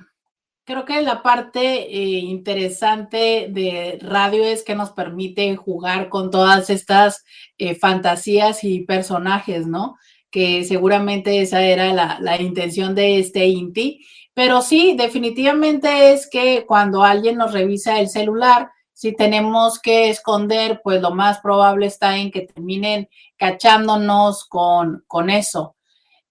creo que la parte eh, interesante de radio es que nos permite jugar con todas estas eh, fantasías y personajes, ¿no? Que seguramente esa era la, la, intención de este INTI. Pero sí, definitivamente es que cuando alguien nos revisa el celular, si tenemos que esconder, pues lo más probable está en que terminen cachándonos con, con eso.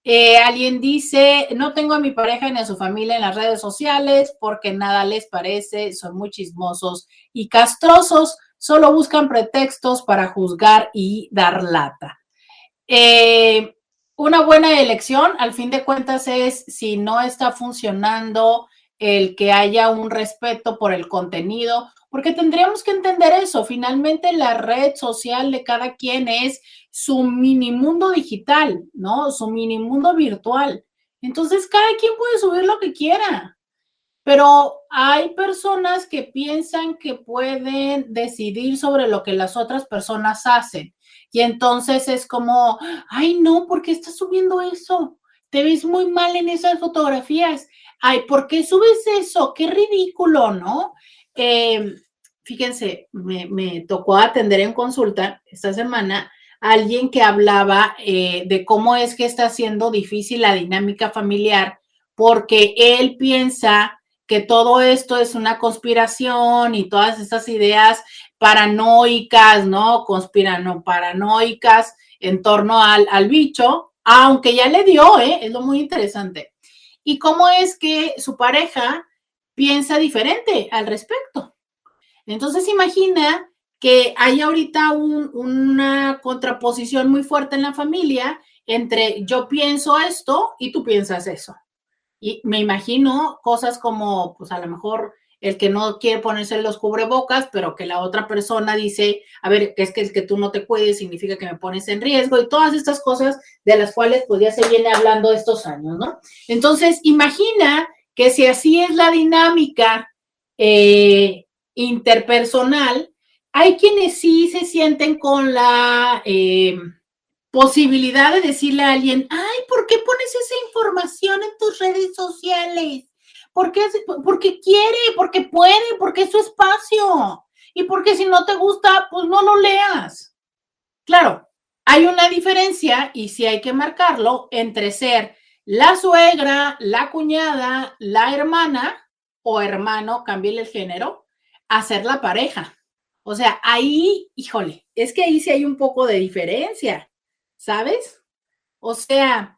Eh, alguien dice, no tengo a mi pareja ni a su familia en las redes sociales porque nada les parece, son muy chismosos y castrosos. solo buscan pretextos para juzgar y dar lata. Eh, una buena elección, al fin de cuentas, es si no está funcionando el que haya un respeto por el contenido, porque tendríamos que entender eso. Finalmente, la red social de cada quien es su mini mundo digital, ¿no? Su mini mundo virtual. Entonces, cada quien puede subir lo que quiera. Pero hay personas que piensan que pueden decidir sobre lo que las otras personas hacen. Y entonces es como, ay, no, ¿por qué estás subiendo eso? Te ves muy mal en esas fotografías. Ay, ¿por qué subes eso? Qué ridículo, ¿no? Fíjense, me, tocó atender en consulta esta semana a alguien que hablaba eh, de cómo es que está siendo difícil la dinámica familiar porque él piensa que todo esto es una conspiración y todas esas ideas paranoicas, ¿no? Conspirano, paranoicas en torno al, al bicho, aunque ya le dio, ¿eh? Es lo muy interesante. Y cómo es que su pareja piensa diferente al respecto. Entonces imagina que hay ahorita una contraposición muy fuerte en la familia entre yo pienso esto y tú piensas eso. Y me imagino cosas como, pues a lo mejor el que no quiere ponerse los cubrebocas, pero que la otra persona dice, a ver, es que el que tú no te cuides significa que me pones en riesgo y todas estas cosas de las cuales pues ya se viene hablando estos años, ¿no? Entonces, imagina que si así es la dinámica eh, interpersonal, hay quienes sí se sienten con la... Eh, posibilidad de decirle a alguien, ay, ¿por qué pones esa información en tus redes sociales? Porque, porque quiere, porque puede, porque es su espacio. Y porque si no te gusta, pues no lo leas. Claro, hay una diferencia y sí hay que marcarlo entre ser la suegra, la cuñada, la hermana o hermano, cambie el género, a ser la pareja. O sea, ahí, híjole, es que ahí sí hay un poco de diferencia. ¿sabes? O sea,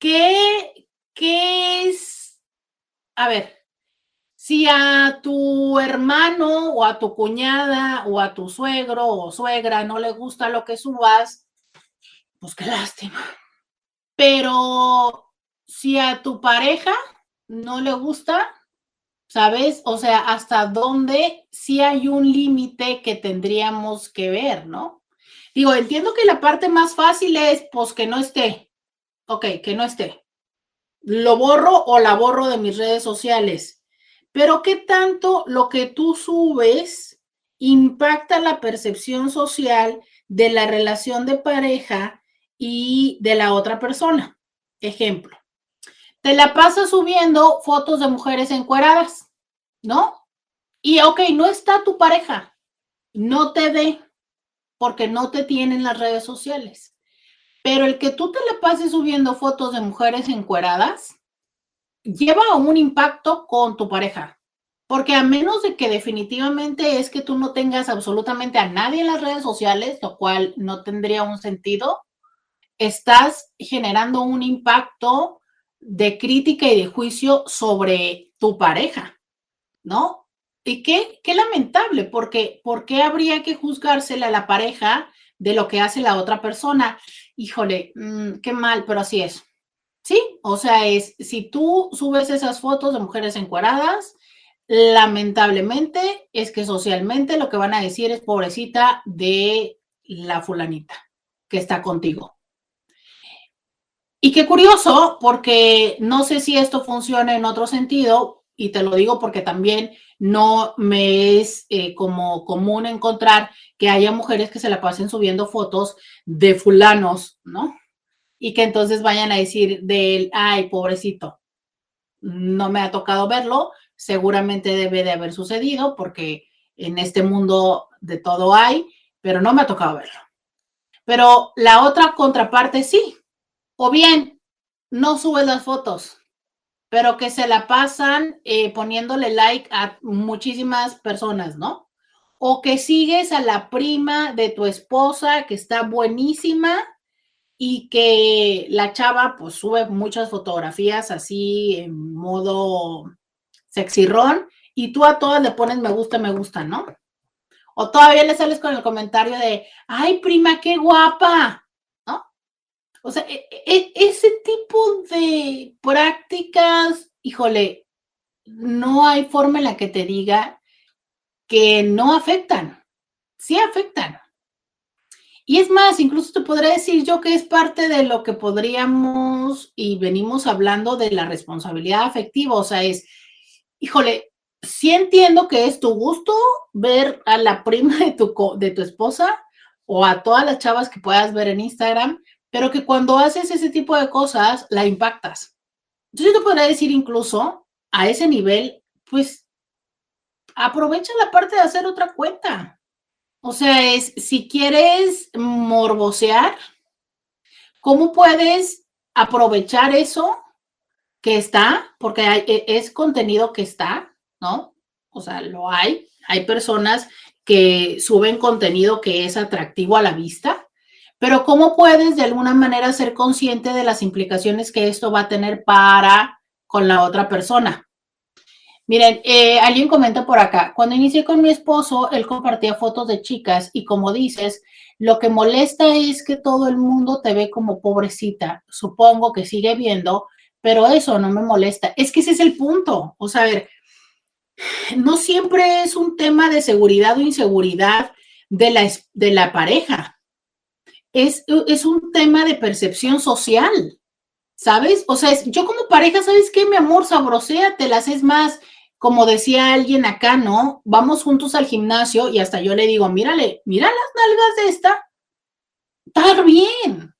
¿qué, qué es? A ver, si a tu hermano o a tu cuñada o a tu suegro o suegra no le gusta lo que subas, pues qué lástima. Pero si a tu pareja no le gusta, ¿sabes? O sea, hasta dónde sí hay un límite que tendríamos que ver, ¿no? Digo, entiendo que la parte más fácil es, pues, que no esté. Ok, que no esté. Lo borro o la borro de mis redes sociales. Pero ¿qué tanto lo que tú subes impacta la percepción social de la relación de pareja y de la otra persona? Ejemplo, te la pasas subiendo fotos de mujeres encueradas, ¿no? Y ok, no está tu pareja, no te ve, porque no te tienen las redes sociales. Pero el que tú te le pases subiendo fotos de mujeres encueradas lleva un impacto con tu pareja. Porque a menos de que definitivamente es que tú no tengas absolutamente a nadie en las redes sociales, lo cual no tendría un sentido, estás generando un impacto de crítica y de juicio sobre tu pareja, ¿no? Y qué, qué lamentable, porque ¿por qué habría que juzgársela a la pareja de lo que hace la otra persona? Híjole, mm, qué mal, pero así es. Sí, o sea, es si tú subes esas fotos de mujeres encueradas, lamentablemente es que socialmente lo que van a decir es pobrecita de la fulanita que está contigo. Y qué curioso, porque no sé si esto funciona en otro sentido, y te lo digo porque también no me es eh, como común encontrar que haya mujeres que se la pasen subiendo fotos de fulanos, ¿no? Y que entonces vayan a decir de él, ay, pobrecito, no me ha tocado verlo, seguramente debe de haber sucedido porque en este mundo de todo hay, pero no me ha tocado verlo. Pero la otra contraparte sí, o bien no subes las fotos, pero que se la pasan eh, poniéndole like a muchísimas personas, ¿no? O que sigues a la prima de tu esposa que está buenísima y que la chava pues sube muchas fotografías así en modo sexirrón y tú a todas le pones me gusta, me gusta, ¿no? O todavía le sales con el comentario de, ay, prima, qué guapa. O sea, e, e, ese tipo de prácticas, híjole, no hay forma en la que te diga que no afectan. Sí afectan. Y es más, incluso te podría decir yo que es parte de lo que podríamos y venimos hablando de la responsabilidad afectiva. O sea, es, híjole, sí entiendo que es tu gusto ver a la prima de tu, de tu esposa o a todas las chavas que puedas ver en Instagram, pero que cuando haces ese tipo de cosas, la impactas. Yo te podría decir incluso a ese nivel, pues aprovecha la parte de hacer otra cuenta. O sea, es si quieres morbosear, ¿cómo puedes aprovechar eso que está? Porque e, es contenido que está, ¿no? O sea, lo hay. Hay personas que suben contenido que es atractivo a la vista, pero ¿cómo puedes de alguna manera ser consciente de las implicaciones que esto va a tener para con la otra persona? Miren, eh, alguien comenta por acá, cuando inicié con mi esposo, él compartía fotos de chicas y como dices, lo que molesta es que todo el mundo te ve como pobrecita. Supongo que sigue viendo, pero eso no me molesta. Es que ese es el punto. O sea, ver, no siempre es un tema de seguridad o inseguridad de la, de la pareja. Es, es un tema de percepción social, ¿sabes? O sea, yo como pareja, ¿sabes qué? Mi amor, sabrosea, te las es más como decía alguien acá, ¿no? Vamos juntos al gimnasio y hasta yo le digo, mírale, mira las nalgas de esta. Está bien.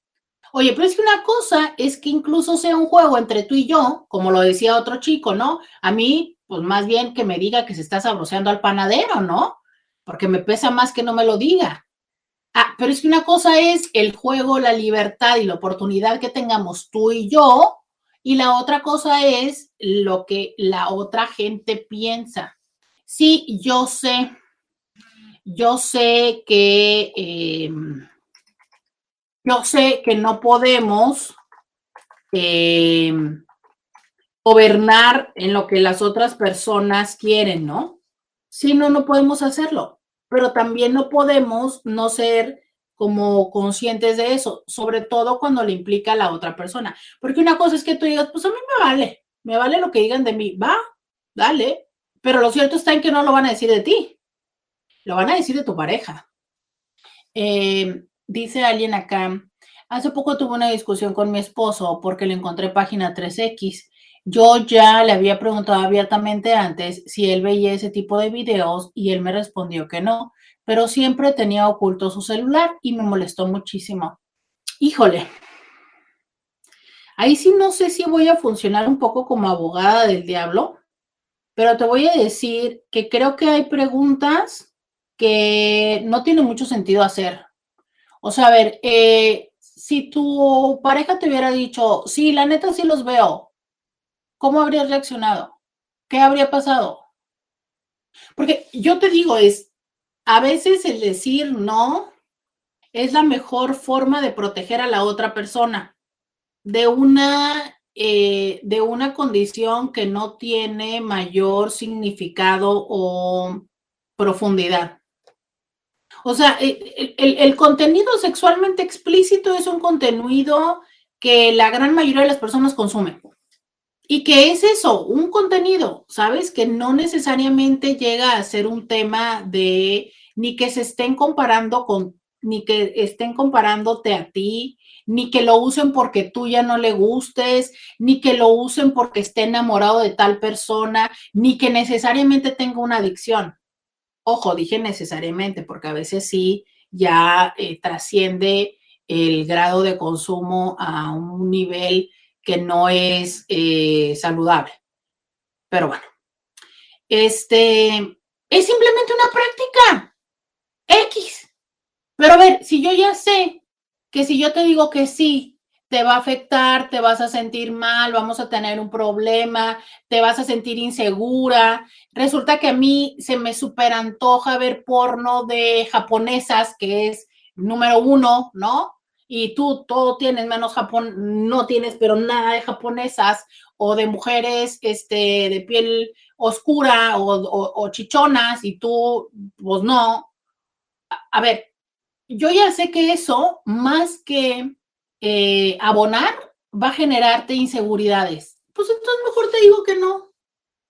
Oye, pero es que una cosa es que incluso sea un juego entre tú y yo, como lo decía otro chico, ¿no? A mí, pues más bien que me diga que se está sabroseando al panadero, ¿no? Porque me pesa más que no me lo diga. Ah, pero es que una cosa es el juego, la libertad y la oportunidad que tengamos tú y yo, y la otra cosa es lo que la otra gente piensa. Sí, yo sé, yo sé que, eh, yo sé que no podemos eh, gobernar en lo que las otras personas quieren, ¿no? Sí, no, no podemos hacerlo, pero también no podemos no ser como conscientes de eso, sobre todo cuando le implica a la otra persona. Porque una cosa es que tú digas, pues a mí me vale, me vale lo que digan de mí, va, dale, pero lo cierto está en que no lo van a decir de ti, lo van a decir de tu pareja. Eh, dice alguien acá, hace poco tuve una discusión con mi esposo porque le encontré página 3X. Yo ya le había preguntado abiertamente antes si él veía ese tipo de videos y él me respondió que no pero siempre tenía oculto su celular y me molestó muchísimo. Híjole, ahí sí no sé si voy a funcionar un poco como abogada del diablo, pero te voy a decir que creo que hay preguntas que no tiene mucho sentido hacer. O sea, a ver, eh, si tu pareja te hubiera dicho, sí, la neta sí los veo, ¿cómo habrías reaccionado? ¿Qué habría pasado? Porque yo te digo, es, a veces el decir no es la mejor forma de proteger a la otra persona de una, eh, de una condición que no tiene mayor significado o profundidad. O sea, el, el, contenido sexualmente explícito es un contenido que la gran mayoría de las personas consumen. Y que es eso, un contenido, ¿sabes? Que no necesariamente llega a ser un tema de ni que se estén comparando con, ni que estén comparándote a ti, ni que lo usen porque tú ya no le gustes, ni que lo usen porque esté enamorado de tal persona, ni que necesariamente tenga una adicción. Ojo, dije necesariamente, porque a veces sí ya eh, trasciende el grado de consumo a un nivel que no es eh, saludable. Pero bueno, este es simplemente una práctica. X. Pero a ver, si yo ya sé que si yo te digo que sí, te va a afectar, te vas a sentir mal, vamos a tener un problema, te vas a sentir insegura. Resulta que a mí se me super antoja ver porno de japonesas, que es número uno, ¿no? Y tú todo tienes menos Japón, no tienes, pero nada de japonesas o de mujeres este, de piel oscura o, o chichonas y tú, pues no a ver, yo ya sé que eso, más que eh, abonar, va a generarte inseguridades. Pues entonces mejor te digo que no.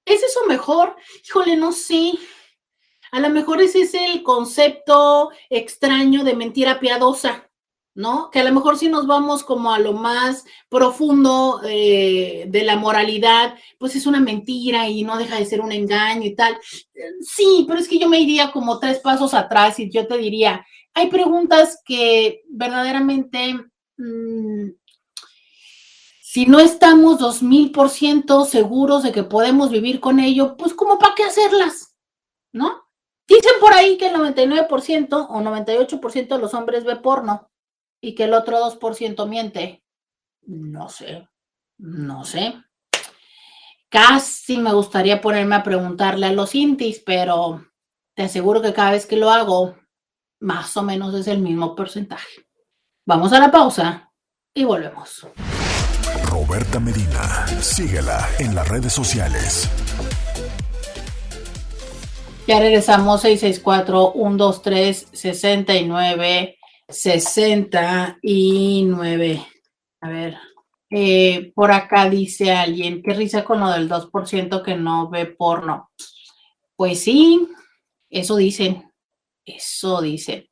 ¿Es eso mejor? Híjole, no sé. A lo mejor ese es el concepto extraño de mentira piadosa, ¿no? Que a lo mejor si nos vamos como a lo más profundo eh, de la moralidad, pues es una mentira y no deja de ser un engaño y tal. Sí, pero es que yo me iría como tres pasos atrás y yo te diría, hay preguntas que verdaderamente, mm, si no estamos dos mil por ciento seguros de que podemos vivir con ello, pues como para qué hacerlas, ¿no? Dicen por ahí que el 99% o 98% de los hombres ve porno y que el otro 2% miente. No sé, no sé. Casi me gustaría ponerme a preguntarle a los intis, pero te aseguro que cada vez que lo hago, más o menos es el mismo porcentaje. Vamos a la pausa y volvemos.
Roberta Medina, síguela en las redes sociales.
Ya regresamos 664-123-69, 69. A ver, eh, por acá dice alguien, qué risa con lo del 2% que no ve porno. Pues sí, eso dicen. Eso dice.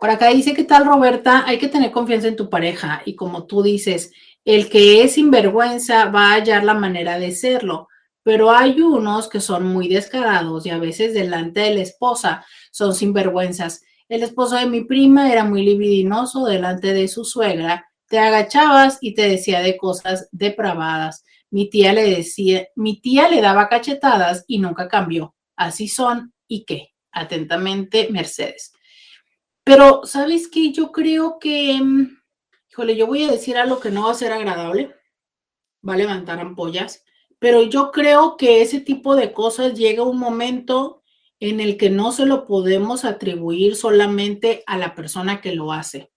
Por acá dice, ¿qué tal Roberta? Hay que tener confianza en tu pareja y como tú dices, el que es sinvergüenza va a hallar la manera de serlo, pero hay unos que son muy descarados y a veces delante de la esposa son sinvergüenzas. El esposo de mi prima era muy libidinoso delante de su suegra, te agachabas y te decía de cosas depravadas. Mi tía le decía, mi tía le daba cachetadas y nunca cambió. Así son y qué. Atentamente, Mercedes. Pero, ¿sabes qué? Yo creo que, mm, híjole, yo voy a decir algo que no va a ser agradable, va a levantar ampollas, pero yo creo que ese tipo de cosas llega un momento en el que no se lo podemos atribuir solamente a la persona que lo hace.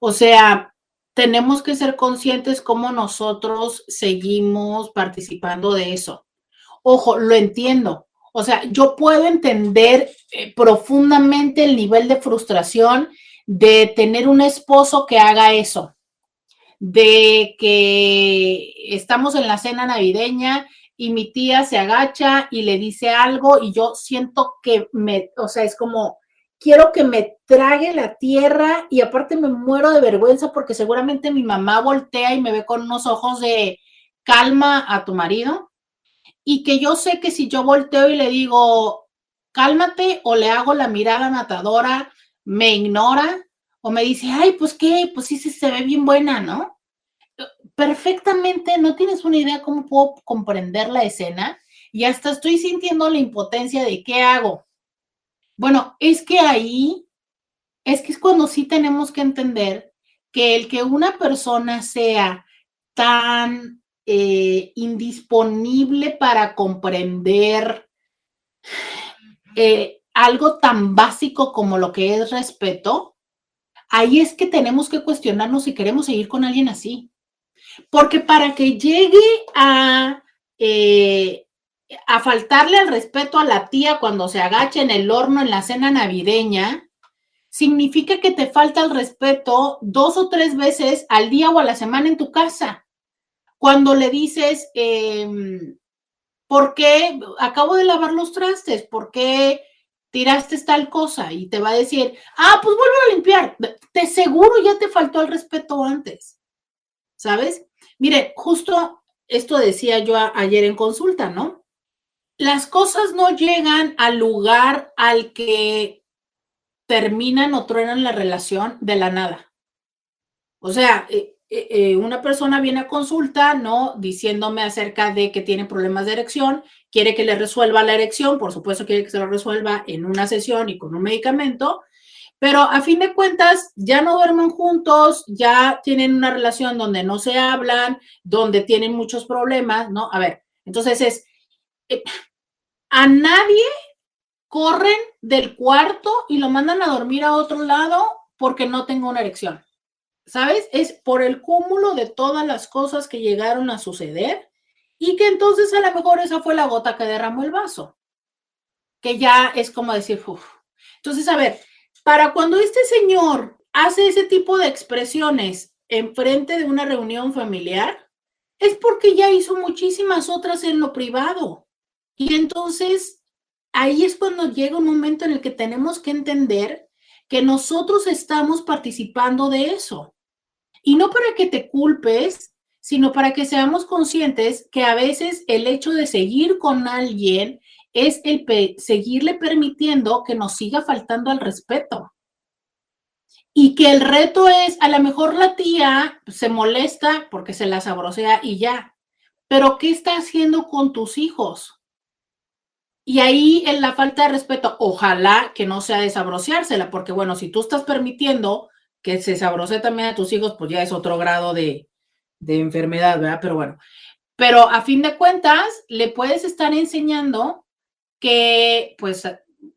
O sea, tenemos que ser conscientes cómo nosotros seguimos participando de eso. Ojo, lo entiendo. O sea, yo puedo entender eh, profundamente el nivel de frustración de tener un esposo que haga eso, de que estamos en la cena navideña y mi tía se agacha y le dice algo y yo siento que me, o sea, es como, quiero que me trague la tierra y aparte me muero de vergüenza porque seguramente mi mamá voltea y me ve con unos ojos de calma a tu marido y que yo sé que si yo volteo y le digo, cálmate o le hago la mirada matadora, me ignora o me dice, ay, pues qué, pues sí, se ve bien buena, ¿no? Perfectamente, no tienes una idea cómo puedo comprender la escena y hasta estoy sintiendo la impotencia de qué hago. Bueno, es que ahí, es que es cuando sí tenemos que entender que el que una persona sea tan eh, indisponible para comprender eh, algo tan básico como lo que es respeto, ahí es que tenemos que cuestionarnos si queremos seguir con alguien así. Porque para que llegue a, eh, a faltarle al respeto a la tía cuando se agacha en el horno en la cena navideña, significa que te falta el respeto dos o tres veces al día o a la semana en tu casa. Cuando le dices, em, ¿por qué acabo de lavar los trastes? ¿Por qué tiraste tal cosa? Y te va a decir, ah, pues vuelvo a limpiar. Te seguro ya te faltó el respeto antes. ¿Sabes? Mire, justo esto decía yo ayer en consulta, ¿no? Las cosas no llegan al lugar al que terminan o truenan la relación de la nada. O sea, eh, eh, eh, una persona viene a consulta, ¿no? Diciéndome acerca de que tiene problemas de erección, quiere que le resuelva la erección, por supuesto quiere que se lo resuelva en una sesión y con un medicamento, pero a fin de cuentas ya no duermen juntos, ya tienen una relación donde no se hablan, donde tienen muchos problemas, ¿no? A ver, entonces es, eh, a nadie corren del cuarto y lo mandan a dormir a otro lado porque no tengo una erección. ¿sabes? Es por el cúmulo de todas las cosas que llegaron a suceder y que entonces a lo mejor esa fue la gota que derramó el vaso, que ya es como decir, uff. Entonces, a ver, Para cuando este señor hace ese tipo de expresiones en frente de una reunión familiar, es porque ya hizo muchísimas otras en lo privado. Y entonces ahí es cuando llega un momento en el que tenemos que entender que nosotros estamos participando de eso. Y no para que te culpes, sino para que seamos conscientes que a veces el hecho de seguir con alguien es el seguirle permitiendo que nos siga faltando al respeto. Y que el reto es, a lo mejor la tía se molesta porque se la sabrosea y ya, pero ¿qué está haciendo con tus hijos? Y ahí en la falta de respeto, ojalá que no sea de sabroseársela, porque bueno, si tú estás permitiendo que se sabrose también a tus hijos, pues ya es otro grado de, de enfermedad, ¿verdad? Pero bueno, pero a fin de cuentas, le puedes estar enseñando que, pues,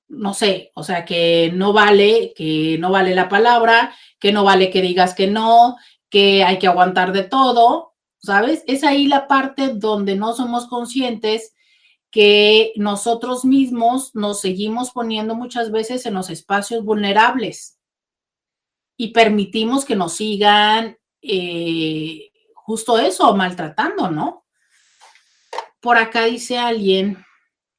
no sé, o sea, que no vale, que no vale la palabra, que no vale que digas que no, que hay que aguantar de todo, ¿sabes? Es ahí la parte donde no somos conscientes que nosotros mismos nos seguimos poniendo muchas veces en los espacios vulnerables y permitimos que nos sigan eh, justo eso, maltratando, ¿no? Por acá dice alguien,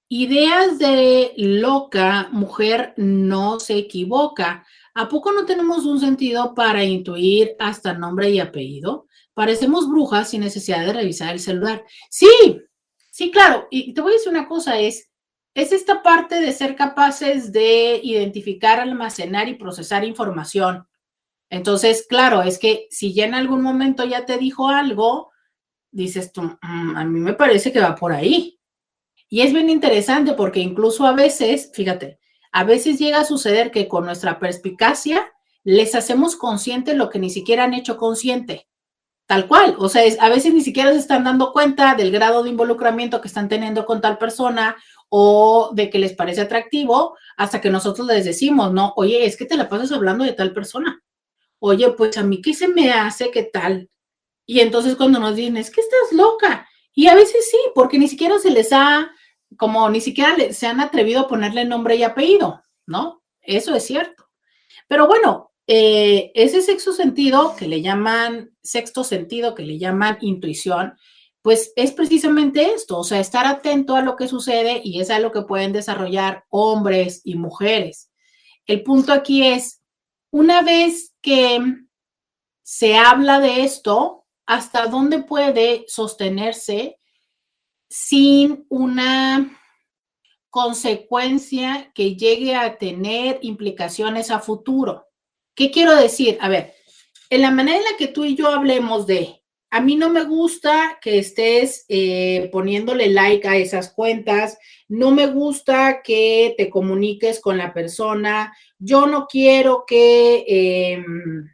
ideas de loca, mujer no se equivoca. ¿A poco no tenemos un sentido para intuir hasta nombre y apellido? Parecemos brujas sin necesidad de revisar el celular. Sí, Sí, claro, y te voy a decir una cosa, es, es esta parte de ser capaces de identificar, almacenar y procesar información. Entonces, claro, es que si ya en algún momento ya te dijo algo, dices tú, mm, a mí me parece que va por ahí. Y es bien interesante porque incluso a veces, fíjate, a veces llega a suceder que con nuestra perspicacia les hacemos consciente lo que ni siquiera han hecho consciente. Tal cual, o sea, a veces ni siquiera se están dando cuenta del grado de involucramiento que están teniendo con tal persona o de que les parece atractivo hasta que nosotros les decimos, no, oye, es que te la pasas hablando de tal persona. Oye, pues a mí qué se me hace, qué tal. Y entonces cuando nos dicen, es que estás loca. Y a veces sí, porque ni siquiera se les ha, como ni siquiera se han atrevido a ponerle nombre y apellido, ¿no? Eso es cierto. Pero bueno, eh, ese sexto sentido que le llaman sexto sentido, que le llaman intuición, pues es precisamente esto, o sea, estar atento a lo que sucede y es algo que pueden desarrollar hombres y mujeres. El punto aquí es, una vez que se habla de esto, ¿hasta dónde puede sostenerse sin una consecuencia que llegue a tener implicaciones a futuro? ¿Qué quiero decir? A ver, en la manera en la que tú y yo hablemos de, a mí no me gusta que estés eh, poniéndole like a esas cuentas, no me gusta que te comuniques con la persona, yo no quiero que em,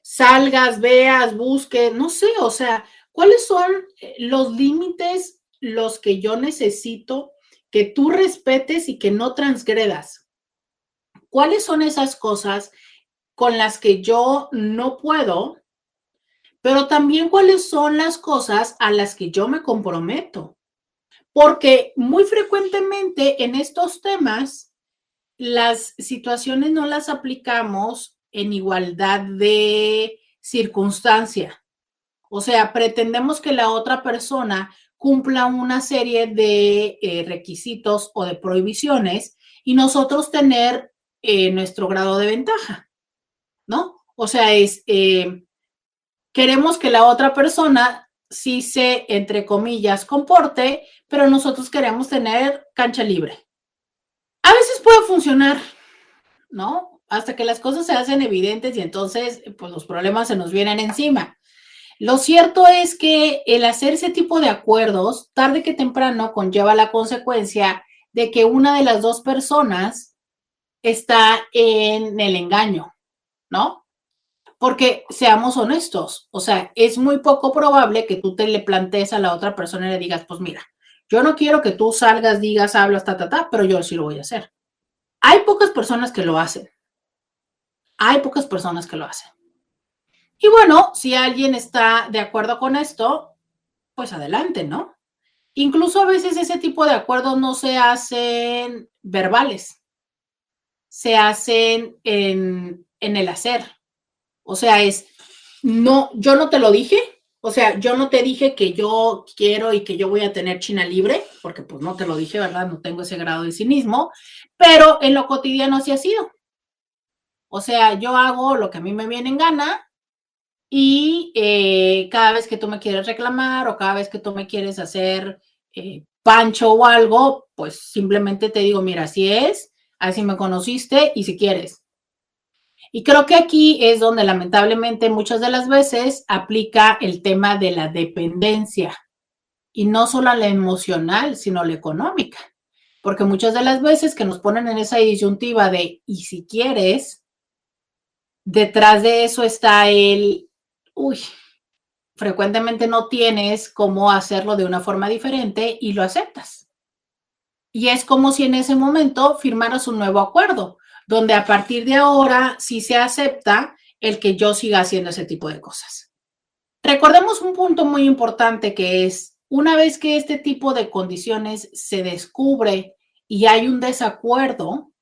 salgas, veas, busques, no sé, o sea, ¿cuáles son eh, los límites los que yo necesito que tú respetes y que no transgredas? ¿Cuáles son esas cosas con las que yo no puedo, pero también cuáles son las cosas a las que yo me comprometo. Porque muy frecuentemente en estos temas, las situaciones no las aplicamos en igualdad de circunstancia. O sea, pretendemos que la otra persona cumpla una serie de eh, requisitos o de prohibiciones y nosotros tener eh, nuestro grado de ventaja. ¿no? O sea, es, eh, queremos que la otra persona sí se, entre comillas, comporte, pero nosotros queremos tener cancha libre. A veces puede funcionar, ¿no? Hasta que las cosas se hacen evidentes y entonces, pues los problemas se nos vienen encima. Lo cierto es que el hacer ese tipo de acuerdos, tarde que temprano, conlleva la consecuencia de que una de las dos personas está en el engaño, ¿no? Porque seamos honestos, o sea, es muy poco probable que tú te le plantees a la otra persona y le digas, pues mira, yo no quiero que tú salgas, digas, hablas, ta, ta, ta, pero yo sí lo voy a hacer. Hay pocas personas que lo hacen. Hay pocas personas que lo hacen. Y bueno, si alguien está de acuerdo con esto, pues adelante, ¿no? Incluso a veces ese tipo de acuerdos no se hacen verbales. se hacen en, en el hacer. O sea, es, no, yo no te lo dije, o sea, yo no te dije que yo quiero y que yo voy a tener China libre, porque pues no te lo dije, ¿verdad? No tengo ese grado de cinismo, pero en lo cotidiano así ha sido. O sea, yo hago lo que a mí me viene en gana y eh, cada vez que tú me quieres reclamar o cada vez que tú me quieres hacer eh, pancho o algo, pues simplemente te digo, mira, así es, así me conociste y si quieres. Y creo que aquí es donde lamentablemente muchas de las veces aplica el tema de la dependencia y no solo la emocional, sino la económica. Porque muchas de las veces que nos ponen en esa disyuntiva de y si quieres, detrás de eso está el uy, frecuentemente no tienes cómo hacerlo de una forma diferente y lo aceptas. Y es como si en ese momento firmaras un nuevo acuerdo, donde a partir de ahora sí se acepta el que yo siga haciendo ese tipo de cosas. Recordemos un punto muy importante que es, una vez que este tipo de condiciones se descubre y hay un desacuerdo,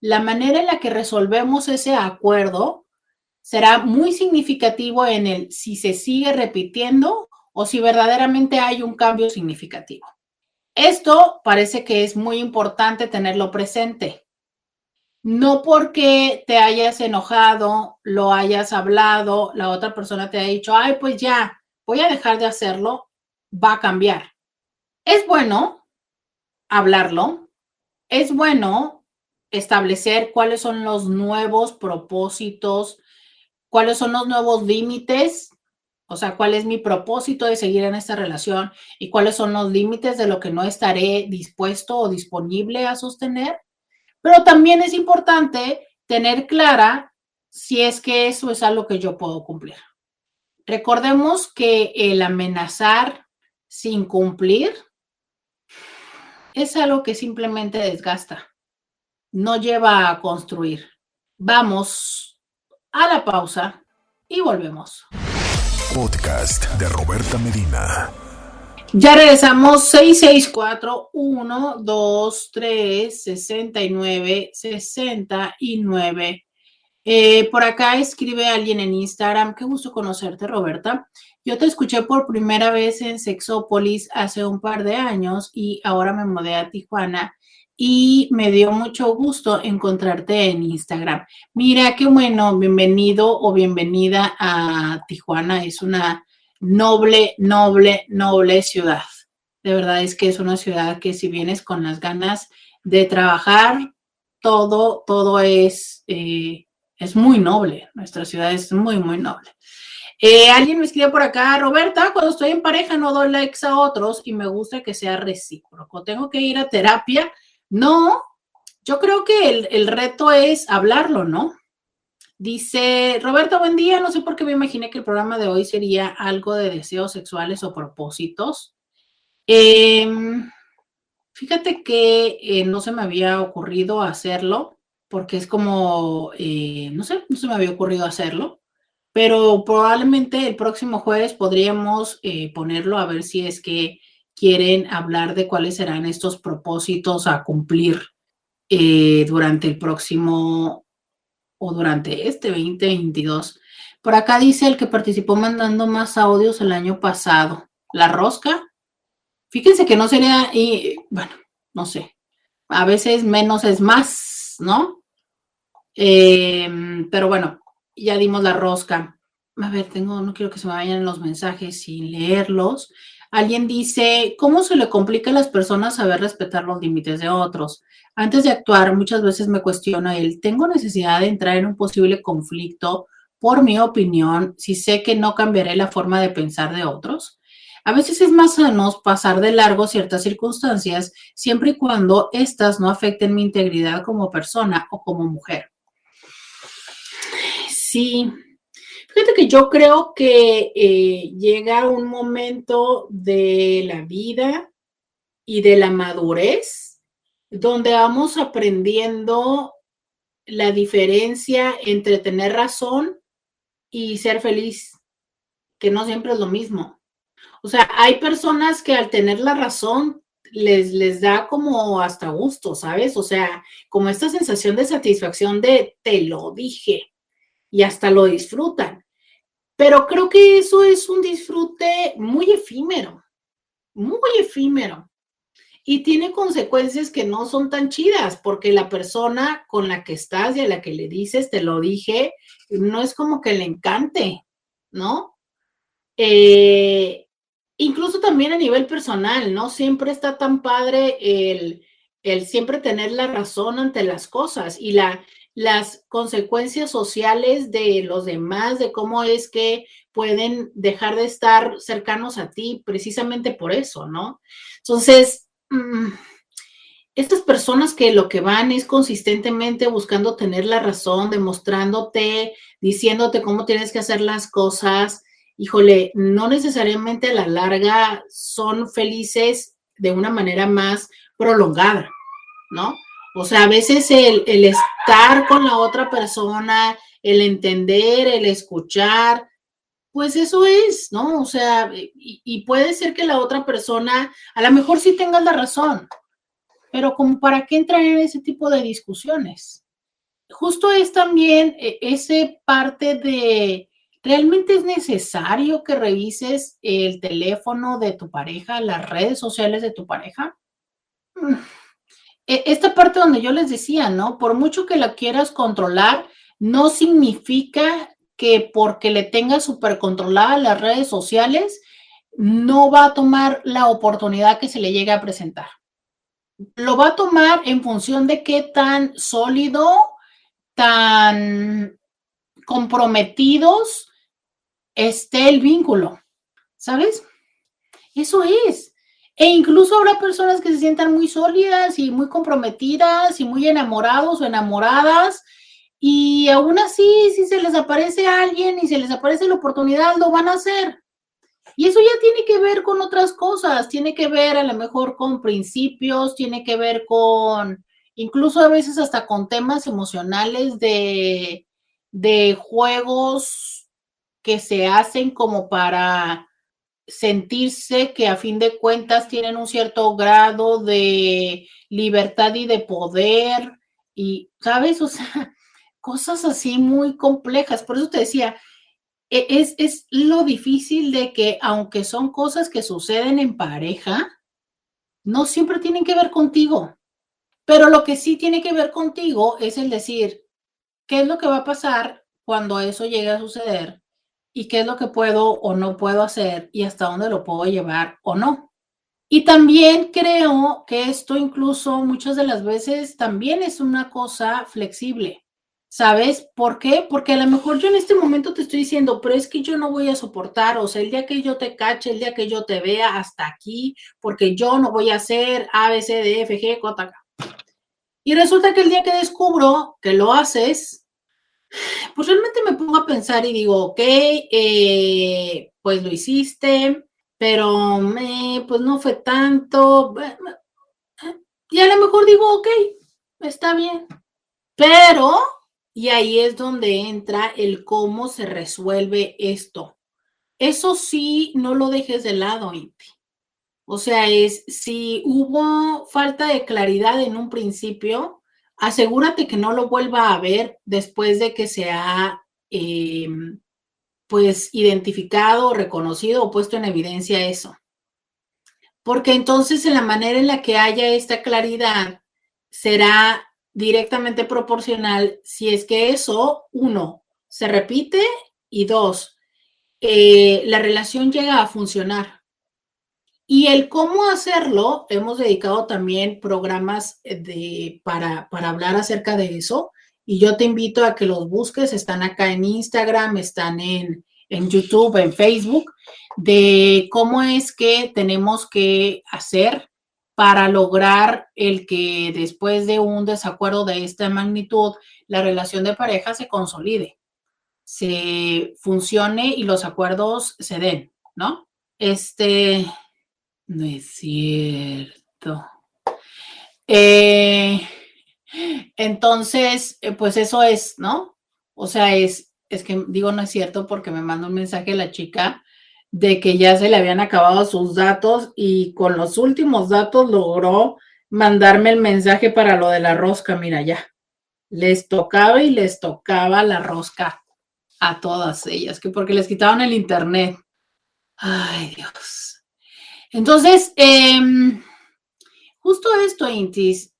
la manera en la que resolvemos ese acuerdo será muy significativo en el si se sigue repitiendo o si verdaderamente hay un cambio significativo. Esto parece que es muy importante tenerlo presente. No porque te hayas enojado, lo hayas hablado, la otra persona te ha dicho, ay, pues ya, voy a dejar de hacerlo, va a cambiar. Es bueno hablarlo, es bueno establecer cuáles son los nuevos propósitos, cuáles son los nuevos límites, o sea, cuál es mi propósito de seguir en esta relación y cuáles son los límites de lo que no estaré dispuesto o disponible a sostener. Pero también es importante tener clara si es que eso es algo que yo puedo cumplir. Recordemos que el amenazar sin cumplir es algo que simplemente desgasta, no lleva a construir. Vamos a la pausa y volvemos.
Podcast de Roberta Medina.
Ya regresamos 664-123-69-69. Eh, por acá escribe alguien en Instagram. Qué gusto conocerte, Roberta. Yo te escuché por primera vez en Sexópolis hace un par de años y ahora me mudé a Tijuana y me dio mucho gusto encontrarte en Instagram. Mira, qué bueno, bienvenido o bienvenida a Tijuana. Es una noble, noble, noble ciudad. De verdad es que es una ciudad que si vienes con las ganas de trabajar, todo, todo es, eh, es muy noble. Nuestra ciudad es muy, muy noble. Eh, alguien me escribe por acá, Roberta, cuando estoy en pareja no doy likes a otros y me gusta que sea recíproco. Tengo que ir a terapia no, yo creo que el, reto es hablarlo, ¿no? Dice Roberto, buen día. No sé por qué me imaginé que el programa de hoy sería algo de deseos sexuales o propósitos. Em, fíjate que eh, no se me había ocurrido hacerlo, porque es como, eh, no sé, no se me había ocurrido hacerlo, pero probablemente el próximo jueves podríamos eh, ponerlo a ver si es que quieren hablar de cuáles serán estos propósitos a cumplir eh, durante el próximo o durante este 2022. Por acá dice el que participó mandando más audios el año pasado. La rosca. Fíjense que no sería, y bueno, no sé. A veces menos es más, ¿no? Em, pero bueno, ya dimos la rosca. A ver, tengo, no quiero que se me vayan los mensajes sin leerlos. Alguien dice, ¿cómo se le complica a las personas saber respetar los límites de otros? Antes de actuar, muchas veces me cuestiona él, ¿tengo necesidad de entrar en un posible conflicto por mi opinión si sé que no cambiaré la forma de pensar de otros? A veces es más sano pasar de largo ciertas circunstancias siempre y cuando éstas no afecten mi integridad como persona o como mujer. Sí, Fíjate que yo creo que eh, llega un momento de la vida y de la madurez donde vamos aprendiendo la diferencia entre tener razón y ser feliz, que no siempre es lo mismo. O sea, hay personas que al tener la razón les, les da como hasta gusto, ¿sabes? O sea, como esta sensación de satisfacción de te lo dije y hasta lo disfrutan. Pero creo que eso es un disfrute muy efímero, muy efímero. Y tiene consecuencias que no son tan chidas, porque la persona con la que estás y a la que le dices, te lo dije, no es como que le encante, ¿no? Eh, incluso también a nivel personal, ¿no? Siempre está tan padre el, el siempre tener la razón ante las cosas y la, las consecuencias sociales de los demás, de cómo es que pueden dejar de estar cercanos a ti precisamente por eso, ¿no? Entonces, mm, estas personas que lo que van es consistentemente buscando tener la razón, demostrándote, diciéndote cómo tienes que hacer las cosas, híjole, no necesariamente a la larga son felices de una manera más prolongada, ¿no? O sea, a veces el, estar con la otra persona, el entender, el escuchar, pues eso es, ¿no? O sea, y, puede ser que la otra persona, a lo mejor sí tenga la razón, pero como para qué entrar en ese tipo de discusiones. Justo es también eh, ese parte de, ¿Realmente es necesario que revises el teléfono de tu pareja, las redes sociales de tu pareja? Mm. E, esta parte donde yo les decía, ¿no? Por mucho que la quieras controlar, no significa que porque le tengas súper controlada las redes sociales, no va a tomar la oportunidad que se le llegue a presentar. Lo va a tomar en función de qué tan sólido, tan comprometidos esté el vínculo, ¿sabes? Eso es. E incluso habrá personas que se sientan muy sólidas y muy comprometidas y muy enamorados o enamoradas y aún así, si se les aparece alguien y se les aparece la oportunidad, lo van a hacer. Y eso ya tiene que ver con otras cosas, tiene que ver a lo mejor con principios, tiene que ver con, incluso a veces hasta con temas emocionales de, de juegos que se hacen como para sentirse que a fin de cuentas tienen un cierto grado de libertad y de poder y, ¿sabes? O sea, [LAUGHS] cosas así muy complejas. Por eso te decía, e, es, es lo difícil de que aunque son cosas que suceden en pareja, no siempre tienen que ver contigo. Pero lo que sí tiene que ver contigo es el decir, ¿qué es lo que va a pasar cuando eso llegue a suceder? Y qué es lo que puedo o no puedo hacer y hasta dónde lo puedo llevar o no. Y también creo que esto incluso muchas de las veces también es una cosa flexible. ¿Sabes por qué? Porque a lo mejor yo en este momento te estoy diciendo, pero es que yo no voy a soportar, o sea, el día que yo te cache, el día que yo te vea hasta aquí, porque yo no voy a hacer A, B, C, D, F, G, J, K. Y resulta que el día que descubro que lo haces, pues realmente me pongo a pensar y digo, ok, eh, pues lo hiciste, pero pues no fue tanto. Y a lo mejor digo, ok, está bien. Pero, y ahí es donde entra el cómo se resuelve esto. Eso sí, no lo dejes de lado, Inti. O sea, es si hubo falta de claridad en un principio, asegúrate que no lo vuelva a ver después de que se ha em, pues identificado, reconocido o puesto en evidencia eso. Porque entonces en la manera en la que haya esta claridad será directamente proporcional si es que eso, uno, se repite y dos, eh, la relación llega a funcionar. Y el cómo hacerlo, hemos dedicado también programas eh, de, para, para hablar acerca de eso. Y yo te invito a que los busques, están acá en Instagram, están en, en YouTube, en Facebook, de cómo es que tenemos que hacer para lograr el que después de un desacuerdo de esta magnitud, la relación de pareja se consolide, se funcione y los acuerdos se den, ¿no? Este, no es cierto. Eh, entonces, eh, pues eso es, ¿no? O sea, es, es que digo no es cierto porque me manda un mensaje la chica de que ya se le habían acabado sus datos y con los últimos datos logró mandarme el mensaje para lo de la rosca, mira ya. Les tocaba y les tocaba la rosca a todas ellas, que porque les quitaban el internet. Ay, Dios. Entonces, em, justo esto, Intis,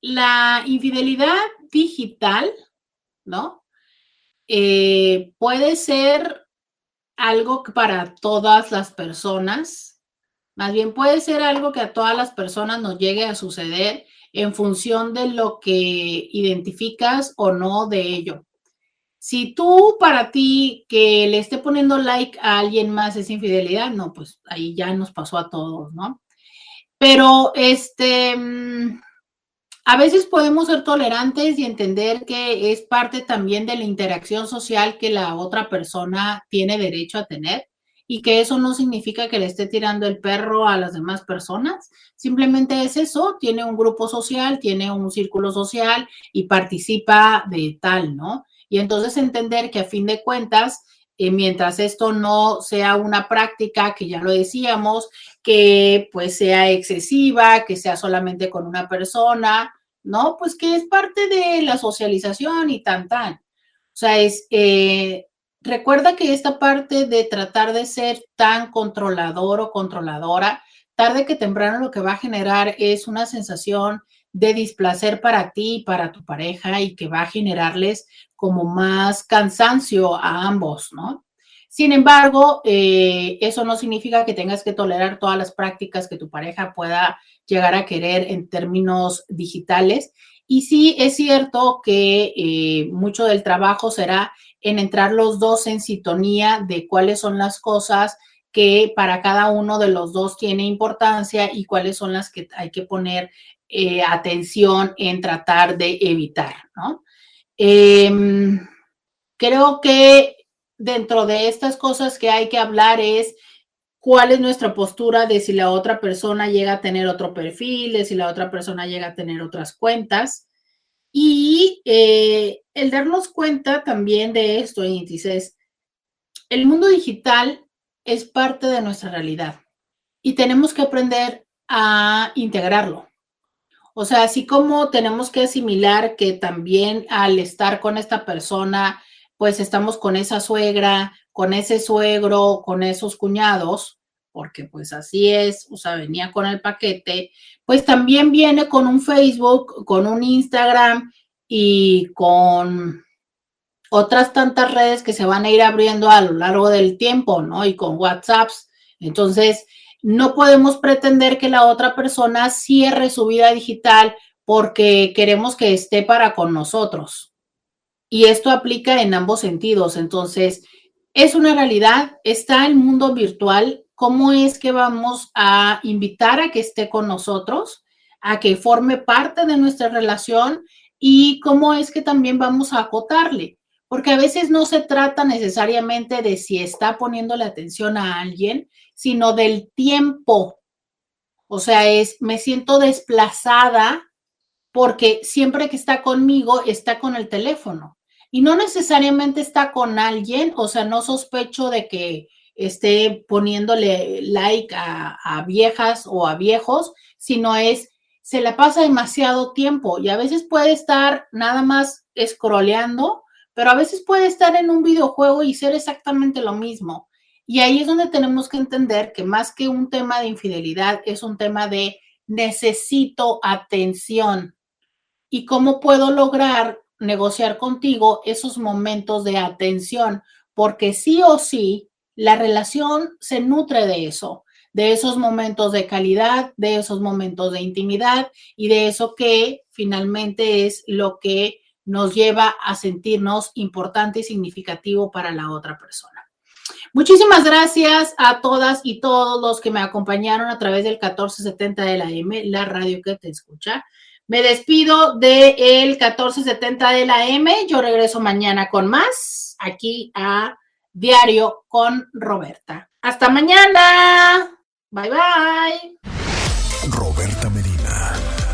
la infidelidad digital, ¿no? Eh, puede ser algo para todas las personas, más bien puede ser algo que a todas las personas nos llegue a suceder en función de lo que identificas o no de ello. Si tú para ti que le esté poniendo like a alguien más es infidelidad, no, pues ahí ya nos pasó a todos, ¿no? Pero este, mm, a veces podemos ser tolerantes y entender que es parte también de la interacción social que la otra persona tiene derecho a tener y que eso no significa que le esté tirando el perro a las demás personas. Simplemente es eso, tiene un grupo social, tiene un círculo social y participa de tal, ¿no? Y entonces entender que a fin de cuentas, eh, mientras esto no sea una práctica, que ya lo decíamos, que pues sea excesiva, que sea solamente con una persona, ¿no? Pues que es parte de la socialización y tan, tan. O sea, es, eh, recuerda que esta parte de tratar de ser tan controlador o controladora, tarde que temprano lo que va a generar es una sensación de displacer para ti y para tu pareja y que va a generarles como más cansancio a ambos, ¿no? Sin embargo, eh, eso no significa que tengas que tolerar todas las prácticas que tu pareja pueda llegar a querer en términos digitales. Y sí es cierto que eh, mucho del trabajo será en entrar los dos en sintonía de cuáles son las cosas que para cada uno de los dos tiene importancia y cuáles son las que hay que poner eh, atención en tratar de evitar, ¿no? Em, creo que dentro de estas cosas que hay que hablar es cuál es nuestra postura de si la otra persona llega a tener otro perfil, de si la otra persona llega a tener otras cuentas. Y eh, el darnos cuenta también de esto, el mundo digital es parte de nuestra realidad y tenemos que aprender a integrarlo. O sea, así como tenemos que asimilar que también al estar con esta persona, pues estamos con esa suegra, con ese suegro, con esos cuñados, porque pues así es, o sea, venía con el paquete, pues también viene con un Facebook, con un Instagram y con otras tantas redes que se van a ir abriendo a lo largo del tiempo, ¿no? Y con WhatsApps. Entonces, no podemos pretender que la otra persona cierre su vida digital porque queremos que esté para con nosotros. Y esto aplica en ambos sentidos. Entonces, es una realidad, está el mundo virtual, ¿cómo es que vamos a invitar a que esté con nosotros, a que forme parte de nuestra relación y cómo es que también vamos a acotarle? Porque a veces no se trata necesariamente de si está poniéndole atención a alguien, sino del tiempo. O sea, es, me siento desplazada porque siempre que está conmigo está con el teléfono y no necesariamente está con alguien, o sea, no sospecho de que esté poniéndole like a, viejas o a viejos, sino es, se la pasa demasiado tiempo y a veces puede estar nada más scrolleando, pero a veces puede estar en un videojuego y ser exactamente lo mismo. Y ahí es donde tenemos que entender que más que un tema de infidelidad, es un tema de necesito atención. ¿Y cómo puedo lograr negociar contigo esos momentos de atención, porque sí o sí la relación se nutre de eso, de esos momentos de calidad, de esos momentos de intimidad y de eso que finalmente es lo que nos lleva a sentirnos importante y significativo para la otra persona. Muchísimas gracias a todas y todos los que me acompañaron a través del 1470 de la M, la radio que te escucha. Me despido del el 1470 de la M. Yo regreso mañana con más aquí a Diario con Roberta. Hasta mañana. Bye bye.